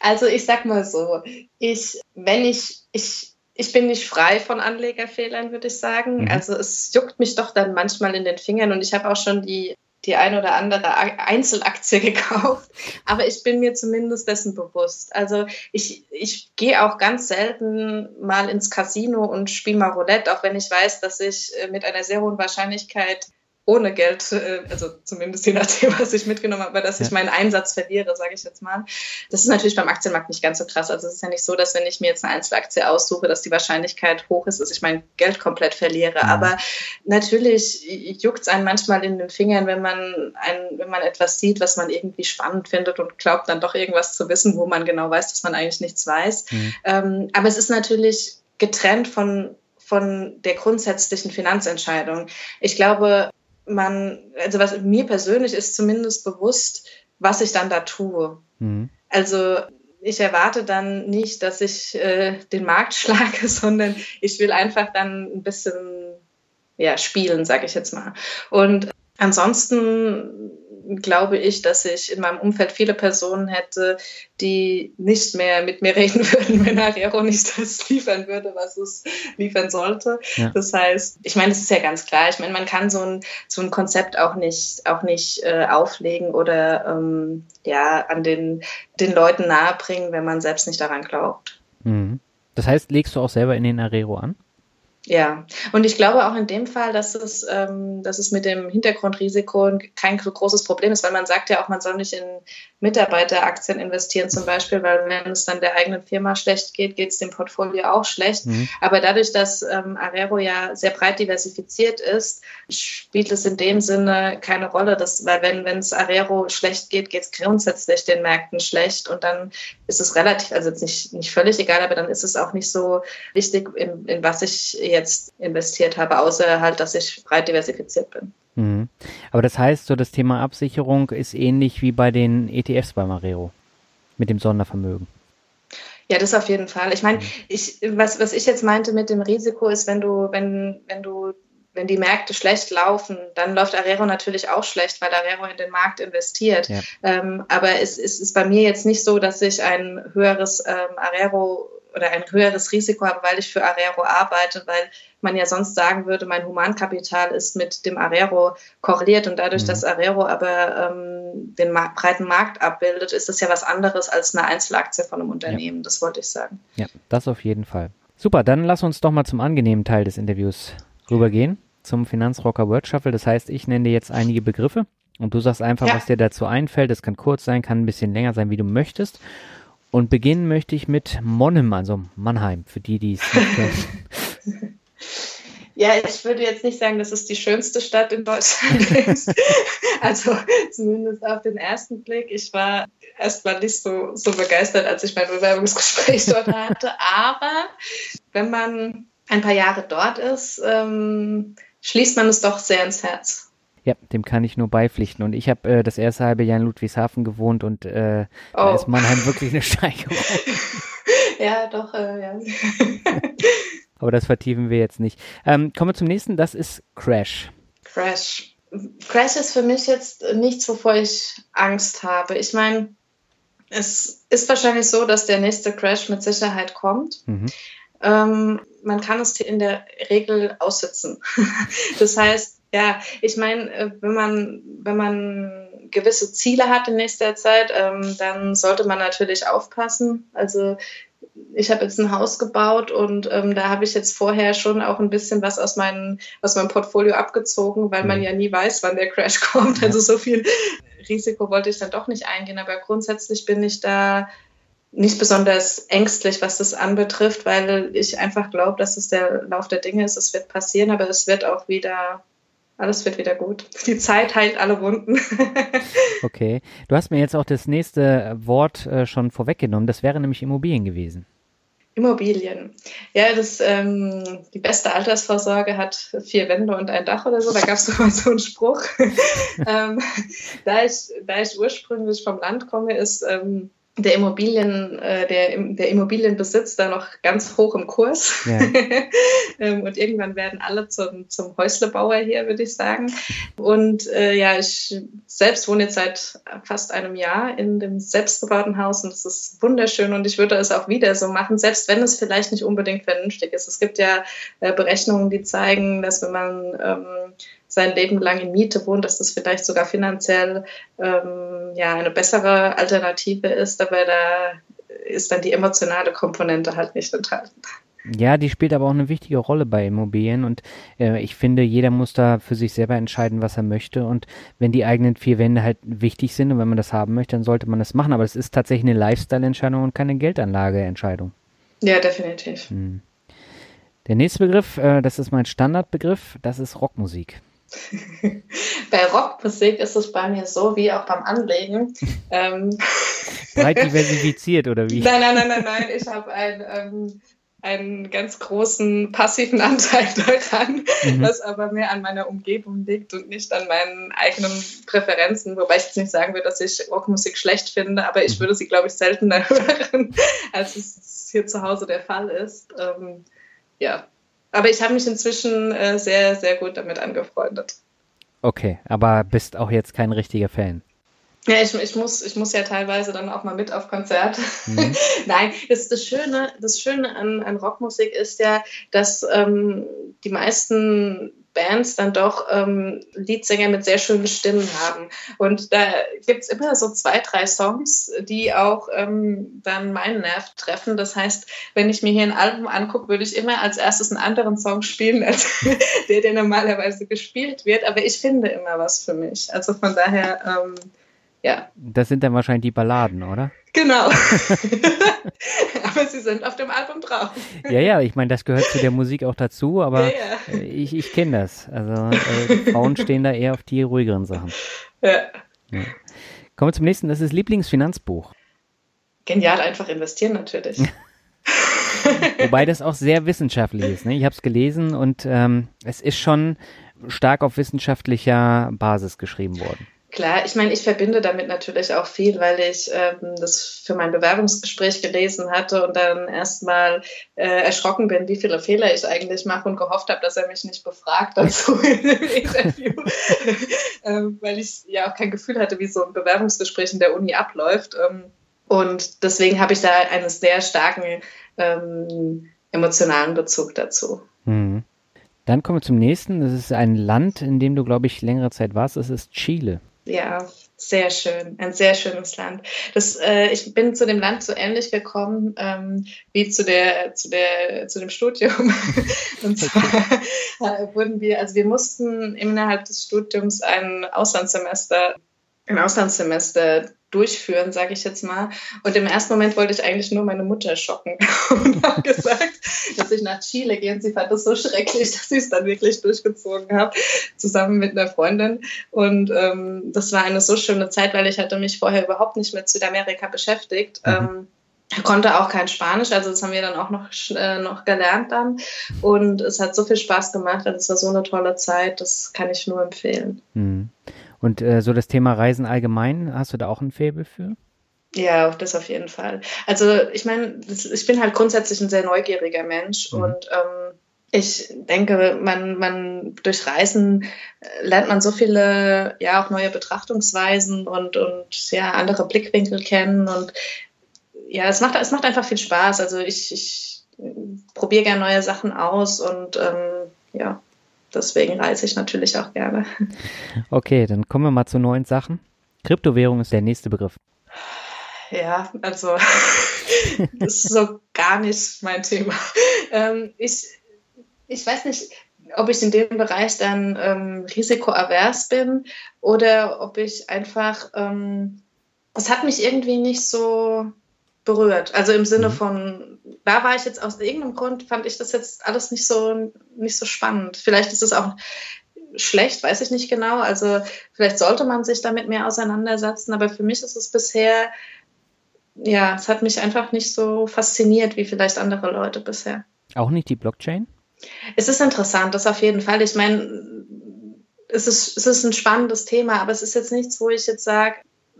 also ich sag mal so, ich, wenn ich, ich, ich bin nicht frei von Anlegerfehlern, würde ich sagen. Mhm. Also es juckt mich doch dann manchmal in den Fingern und ich habe auch schon die die ein oder andere Einzelaktie gekauft, aber ich bin mir zumindest dessen bewusst. Also ich, ich gehe auch ganz selten mal ins Casino und spiele mal Roulette, auch wenn ich weiß, dass ich äh, mit einer sehr hohen Wahrscheinlichkeit ohne Geld, äh, also zumindest je nachdem, was ich mitgenommen habe, dass ich meinen Einsatz verliere, sage ich jetzt mal. Das ist natürlich beim Aktienmarkt nicht ganz so krass. Also es ist ja nicht so, dass wenn ich mir jetzt eine Einzelaktie aussuche, dass die Wahrscheinlichkeit hoch ist, dass ich mein Geld komplett verliere. Mhm. Aber natürlich juckt es einen manchmal in den Fingern, wenn man ein, wenn man etwas sieht, was man irgendwie spannend findet und glaubt dann doch irgendwas zu wissen, wo man genau weiß, dass man eigentlich nichts weiß. Mhm. Ähm, aber es ist natürlich getrennt von von der grundsätzlichen Finanzentscheidung. Ich glaube, man, also was mir persönlich ist zumindest bewusst, was ich dann da tue. Mhm. Also ich erwarte dann nicht, dass ich äh, den Markt schlage, sondern ich will einfach dann ein bisschen ja, spielen, sage ich jetzt mal. Und ansonsten glaube ich, dass ich in meinem Umfeld viele Personen hätte, die nicht mehr mit mir reden würden, wenn Arero nicht das liefern würde, was es liefern sollte. Ja. Das heißt, ich meine, es ist ja ganz klar. Ich meine, man kann so ein, so ein Konzept auch nicht, auch nicht äh, auflegen oder ähm, ja, an den, den Leuten nahebringen, wenn man selbst nicht daran glaubt. Mhm. Das heißt, legst du auch selber in den Arero an? Ja, und ich glaube auch in dem Fall, dass es, ähm, dass es mit dem Hintergrundrisiko kein großes Problem ist, weil man sagt ja auch, man soll nicht in Mitarbeiteraktien investieren zum Beispiel, weil wenn es dann der eigenen Firma schlecht geht, geht es dem Portfolio auch schlecht. Mhm. Aber dadurch, dass ähm, Arero ja sehr breit diversifiziert ist, spielt es in dem Sinne keine Rolle, dass, weil wenn es Arero schlecht geht, geht es grundsätzlich den Märkten schlecht und dann ist es relativ, also nicht, nicht völlig egal, aber dann ist es auch nicht so wichtig, in, in was ich jetzt investiert habe, außer halt, dass ich breit diversifiziert bin. Mhm. Aber das heißt, so das Thema Absicherung ist ähnlich wie bei den ETFs bei Marero mit dem Sondervermögen. Ja, das auf jeden Fall. Ich meine, mhm. ich, was, was ich jetzt meinte mit dem Risiko ist, wenn du, wenn, wenn du, wenn die Märkte schlecht laufen, dann läuft Arero natürlich auch schlecht, weil Arero in den Markt investiert. Ja. Ähm, aber es, es ist bei mir jetzt nicht so, dass ich ein höheres ähm, Arero oder ein höheres Risiko habe, weil ich für Arero arbeite, weil man ja sonst sagen würde, mein Humankapital ist mit dem Arero korreliert und dadurch, mhm. dass Arero aber ähm, den ma breiten Markt abbildet, ist das ja was anderes als eine Einzelaktie von einem Unternehmen. Ja. Das wollte ich sagen. Ja, das auf jeden Fall. Super, dann lass uns doch mal zum angenehmen Teil des Interviews rübergehen, zum Finanzrocker Word Shuffle. Das heißt, ich nenne dir jetzt einige Begriffe und du sagst einfach, ja. was dir dazu einfällt. Das kann kurz sein, kann ein bisschen länger sein, wie du möchtest. Und beginnen möchte ich mit Monnem, also Mannheim, für die, die es nicht kennen. Ja, ich würde jetzt nicht sagen, dass es die schönste Stadt in Deutschland ist. also zumindest auf den ersten Blick. Ich war erstmal nicht so, so begeistert, als ich mein Bewerbungsgespräch dort hatte. Aber wenn man ein paar Jahre dort ist, ähm, schließt man es doch sehr ins Herz. Ja, dem kann ich nur beipflichten. Und ich habe äh, das erste halbe Jahr in Ludwigshafen gewohnt und äh, oh. da ist Mannheim wirklich eine Steigerung. ja, doch, äh, ja. Aber das vertiefen wir jetzt nicht. Ähm, kommen wir zum nächsten, das ist Crash. Crash. Crash ist für mich jetzt nichts, wovor ich Angst habe. Ich meine, es ist wahrscheinlich so, dass der nächste Crash mit Sicherheit kommt. Mhm. Ähm, man kann es in der Regel aussitzen. das heißt, ja, ich meine, äh, wenn man, wenn man gewisse Ziele hat in nächster Zeit, ähm, dann sollte man natürlich aufpassen. Also ich habe jetzt ein Haus gebaut und ähm, da habe ich jetzt vorher schon auch ein bisschen was aus, meinen, aus meinem Portfolio abgezogen, weil man mhm. ja nie weiß, wann der Crash kommt. Also so viel Risiko wollte ich dann doch nicht eingehen. Aber grundsätzlich bin ich da nicht besonders ängstlich, was das anbetrifft, weil ich einfach glaube, dass es der Lauf der Dinge ist. Es wird passieren, aber es wird auch wieder alles wird wieder gut. Die Zeit heilt alle Wunden. okay. Du hast mir jetzt auch das nächste Wort äh, schon vorweggenommen. Das wäre nämlich Immobilien gewesen. Immobilien. Ja, das, ähm, die beste Altersvorsorge hat vier Wände und ein Dach oder so. Da gab es mal so einen Spruch. ähm, da, ich, da ich ursprünglich vom Land komme, ist ähm, der Immobilien, äh, der, der Immobilienbesitz da noch ganz hoch im Kurs. Ja. ähm, und irgendwann werden alle zum, zum Häuslebauer hier, würde ich sagen. Und äh, ja, ich selbst wohne jetzt seit fast einem Jahr in dem selbstgebauten Haus und es ist wunderschön und ich würde es auch wieder so machen, selbst wenn es vielleicht nicht unbedingt vernünftig ist. Es gibt ja äh, Berechnungen, die zeigen, dass wenn man ähm, sein Leben lang in Miete wohnt, dass das vielleicht sogar finanziell ähm, ja, eine bessere Alternative ist, aber da ist dann die emotionale Komponente halt nicht enthalten. Ja, die spielt aber auch eine wichtige Rolle bei Immobilien und äh, ich finde, jeder muss da für sich selber entscheiden, was er möchte und wenn die eigenen vier Wände halt wichtig sind und wenn man das haben möchte, dann sollte man das machen, aber es ist tatsächlich eine Lifestyle-Entscheidung und keine Geldanlage-Entscheidung. Ja, definitiv. Hm. Der nächste Begriff, äh, das ist mein Standardbegriff, das ist Rockmusik. bei Rockmusik ist es bei mir so wie auch beim Anlegen. ähm, Breit diversifiziert oder wie? Nein, nein, nein, nein, nein. Ich habe ein ähm, einen ganz großen passiven Anteil daran, mhm. was aber mehr an meiner Umgebung liegt und nicht an meinen eigenen Präferenzen. Wobei ich jetzt nicht sagen würde, dass ich Rockmusik schlecht finde, aber ich mhm. würde sie, glaube ich, seltener hören, als es hier zu Hause der Fall ist. Ähm, ja, aber ich habe mich inzwischen äh, sehr, sehr gut damit angefreundet. Okay, aber bist auch jetzt kein richtiger Fan. Ja, ich, ich, muss, ich muss ja teilweise dann auch mal mit auf Konzert. Mhm. Nein, das, das Schöne, das Schöne an, an Rockmusik ist ja, dass ähm, die meisten Bands dann doch ähm, Leadsänger mit sehr schönen Stimmen haben. Und da gibt es immer so zwei, drei Songs, die auch ähm, dann meinen Nerv treffen. Das heißt, wenn ich mir hier ein Album angucke, würde ich immer als erstes einen anderen Song spielen, als der, der normalerweise gespielt wird. Aber ich finde immer was für mich. Also von daher. Ähm, ja. Das sind dann wahrscheinlich die Balladen, oder? Genau. aber sie sind auf dem Album drauf. Ja, ja, ich meine, das gehört zu der Musik auch dazu, aber ja, ja. ich, ich kenne das. Also äh, Frauen stehen da eher auf die ruhigeren Sachen. Ja. ja. Kommen wir zum nächsten, das ist Lieblingsfinanzbuch. Genial, einfach investieren natürlich. Wobei das auch sehr wissenschaftlich ist. Ne? Ich habe es gelesen und ähm, es ist schon stark auf wissenschaftlicher Basis geschrieben worden. Klar, ich meine, ich verbinde damit natürlich auch viel, weil ich ähm, das für mein Bewerbungsgespräch gelesen hatte und dann erstmal äh, erschrocken bin, wie viele Fehler ich eigentlich mache und gehofft habe, dass er mich nicht befragt dazu in dem Interview, ähm, weil ich ja auch kein Gefühl hatte, wie so ein Bewerbungsgespräch in der Uni abläuft. Ähm, und deswegen habe ich da einen sehr starken ähm, emotionalen Bezug dazu. Mhm. Dann kommen wir zum nächsten. Das ist ein Land, in dem du, glaube ich, längere Zeit warst. Das ist Chile. Ja, sehr schön, ein sehr schönes Land. Das, äh, ich bin zu dem Land so ähnlich gekommen ähm, wie zu der, zu der, zu dem Studium. Und zwar äh, wurden wir, also wir mussten innerhalb des Studiums ein Auslandssemester, ein Auslandssemester durchführen, sage ich jetzt mal. Und im ersten Moment wollte ich eigentlich nur meine Mutter schocken und habe gesagt, dass ich nach Chile gehe. Und sie fand das so schrecklich, dass ich es dann wirklich durchgezogen habe, zusammen mit einer Freundin. Und ähm, das war eine so schöne Zeit, weil ich hatte mich vorher überhaupt nicht mit Südamerika beschäftigt. Mhm. Ähm, konnte auch kein Spanisch, also das haben wir dann auch noch, äh, noch gelernt dann. Und es hat so viel Spaß gemacht, also es war so eine tolle Zeit, das kann ich nur empfehlen. Mhm. Und äh, so das Thema Reisen allgemein, hast du da auch ein Faible für? Ja, das auf jeden Fall. Also ich meine, ich bin halt grundsätzlich ein sehr neugieriger Mensch mhm. und ähm, ich denke, man, man durch Reisen äh, lernt man so viele, ja, auch neue Betrachtungsweisen und, und ja, andere Blickwinkel kennen und ja, es macht, es macht einfach viel Spaß. Also ich, ich probiere gerne neue Sachen aus und ähm, ja, deswegen reise ich natürlich auch gerne. Okay, dann kommen wir mal zu neuen Sachen. Kryptowährung ist der nächste Begriff. Ja, also das ist so gar nicht mein Thema. Ähm, ich, ich weiß nicht, ob ich in dem Bereich dann ähm, risikoavers bin oder ob ich einfach, ähm, es hat mich irgendwie nicht so berührt. Also im Sinne mhm. von, da war ich jetzt aus irgendeinem Grund, fand ich das jetzt alles nicht so, nicht so spannend. Vielleicht ist es auch schlecht, weiß ich nicht genau. Also vielleicht sollte man sich damit mehr auseinandersetzen, aber für mich ist es bisher, ja, es hat mich einfach nicht so fasziniert wie vielleicht andere Leute bisher. Auch nicht die Blockchain? Es ist interessant, das auf jeden Fall. Ich meine, es ist, es ist ein spannendes Thema, aber es ist jetzt nichts, wo ich jetzt sage,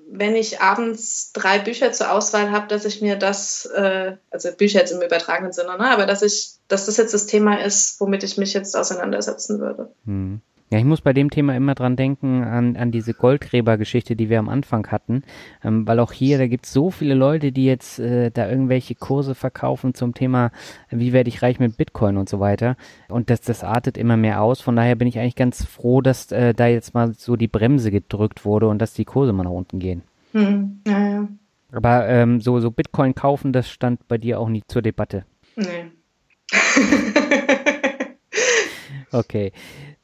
wenn ich abends drei Bücher zur Auswahl habe, dass ich mir das, äh, also Bücher jetzt im übertragenen Sinne, ne, aber dass ich, dass das jetzt das Thema ist, womit ich mich jetzt auseinandersetzen würde. Hm. Ja, ich muss bei dem Thema immer dran denken, an, an diese Goldgräber-Geschichte, die wir am Anfang hatten, ähm, weil auch hier, da gibt es so viele Leute, die jetzt äh, da irgendwelche Kurse verkaufen zum Thema, wie werde ich reich mit Bitcoin und so weiter. Und das, das artet immer mehr aus. Von daher bin ich eigentlich ganz froh, dass äh, da jetzt mal so die Bremse gedrückt wurde und dass die Kurse mal nach unten gehen. Hm, ja, ja. Aber ähm, so, so Bitcoin kaufen, das stand bei dir auch nie zur Debatte. Nee. okay.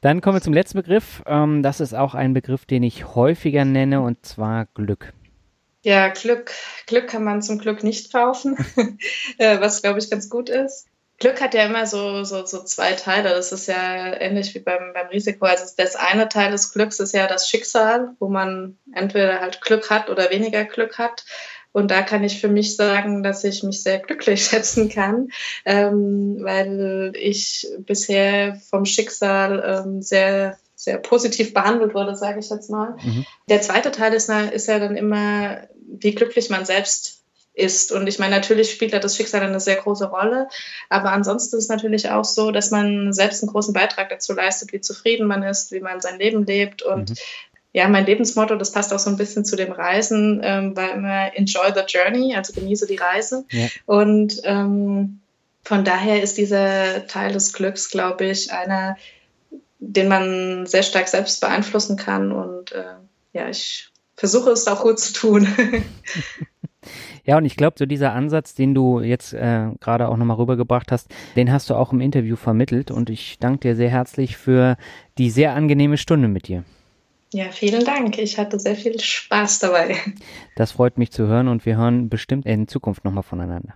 Dann kommen wir zum letzten Begriff. Ähm, das ist auch ein Begriff, den ich häufiger nenne, und zwar Glück. Ja, Glück. Glück kann man zum Glück nicht kaufen, äh, was glaube ich ganz gut ist. Glück hat ja immer so, so, so zwei Teile. Das ist ja ähnlich wie beim, beim Risiko. Also das eine Teil des Glücks ist ja das Schicksal, wo man entweder halt Glück hat oder weniger Glück hat. Und da kann ich für mich sagen, dass ich mich sehr glücklich schätzen kann, ähm, weil ich bisher vom Schicksal ähm, sehr sehr positiv behandelt wurde, sage ich jetzt mal. Mhm. Der zweite Teil ist, ist ja dann immer, wie glücklich man selbst ist. Und ich meine, natürlich spielt da das Schicksal eine sehr große Rolle, aber ansonsten ist es natürlich auch so, dass man selbst einen großen Beitrag dazu leistet, wie zufrieden man ist, wie man sein Leben lebt und mhm ja, mein Lebensmotto, das passt auch so ein bisschen zu dem Reisen, ähm, war immer Enjoy the Journey, also genieße die Reise. Ja. Und ähm, von daher ist dieser Teil des Glücks, glaube ich, einer, den man sehr stark selbst beeinflussen kann. Und äh, ja, ich versuche es auch gut zu tun. Ja, und ich glaube, so dieser Ansatz, den du jetzt äh, gerade auch nochmal rübergebracht hast, den hast du auch im Interview vermittelt und ich danke dir sehr herzlich für die sehr angenehme Stunde mit dir. Ja, vielen Dank. Ich hatte sehr viel Spaß dabei. Das freut mich zu hören und wir hören bestimmt in Zukunft nochmal voneinander.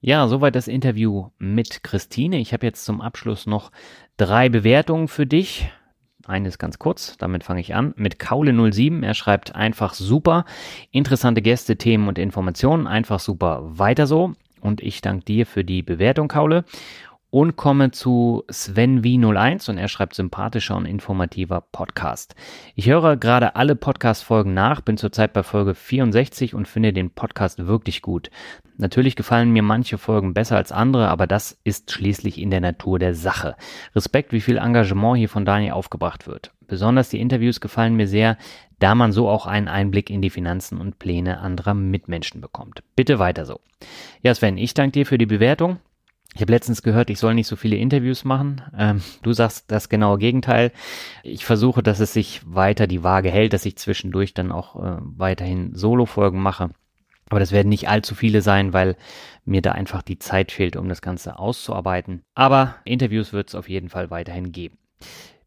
Ja, soweit das Interview mit Christine. Ich habe jetzt zum Abschluss noch drei Bewertungen für dich. Eine ist ganz kurz, damit fange ich an. Mit Kaule07, er schreibt einfach super. Interessante Gäste, Themen und Informationen, einfach super. Weiter so. Und ich danke dir für die Bewertung, Kaule und komme zu Sven V01 und er schreibt sympathischer und informativer Podcast. Ich höre gerade alle Podcast-Folgen nach, bin zurzeit bei Folge 64 und finde den Podcast wirklich gut. Natürlich gefallen mir manche Folgen besser als andere, aber das ist schließlich in der Natur der Sache. Respekt, wie viel Engagement hier von Daniel aufgebracht wird. Besonders die Interviews gefallen mir sehr, da man so auch einen Einblick in die Finanzen und Pläne anderer Mitmenschen bekommt. Bitte weiter so. Ja, Sven, ich danke dir für die Bewertung. Ich habe letztens gehört, ich soll nicht so viele Interviews machen. Ähm, du sagst das genaue Gegenteil. Ich versuche, dass es sich weiter die Waage hält, dass ich zwischendurch dann auch äh, weiterhin Solo-Folgen mache. Aber das werden nicht allzu viele sein, weil mir da einfach die Zeit fehlt, um das Ganze auszuarbeiten. Aber Interviews wird es auf jeden Fall weiterhin geben.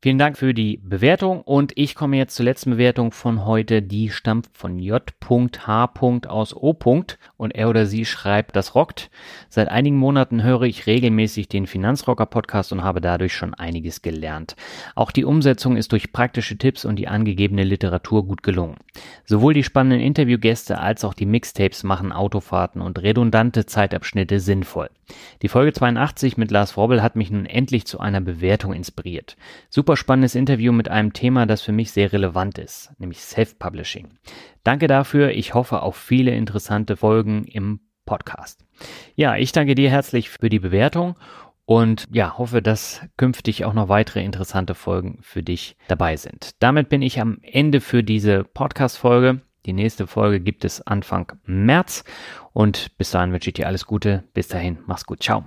Vielen Dank für die Bewertung und ich komme jetzt zur letzten Bewertung von heute. Die stammt von J.H. aus O. und er oder sie schreibt, das rockt. Seit einigen Monaten höre ich regelmäßig den Finanzrocker Podcast und habe dadurch schon einiges gelernt. Auch die Umsetzung ist durch praktische Tipps und die angegebene Literatur gut gelungen. Sowohl die spannenden Interviewgäste als auch die Mixtapes machen Autofahrten und redundante Zeitabschnitte sinnvoll. Die Folge 82 mit Lars Frobbel hat mich nun endlich zu einer Bewertung inspiriert. Super spannendes Interview mit einem Thema, das für mich sehr relevant ist, nämlich Self-Publishing. Danke dafür. Ich hoffe auf viele interessante Folgen im Podcast. Ja, ich danke dir herzlich für die Bewertung und ja, hoffe, dass künftig auch noch weitere interessante Folgen für dich dabei sind. Damit bin ich am Ende für diese Podcast-Folge. Die nächste Folge gibt es Anfang März und bis dahin wünsche ich dir alles Gute. Bis dahin, mach's gut. Ciao.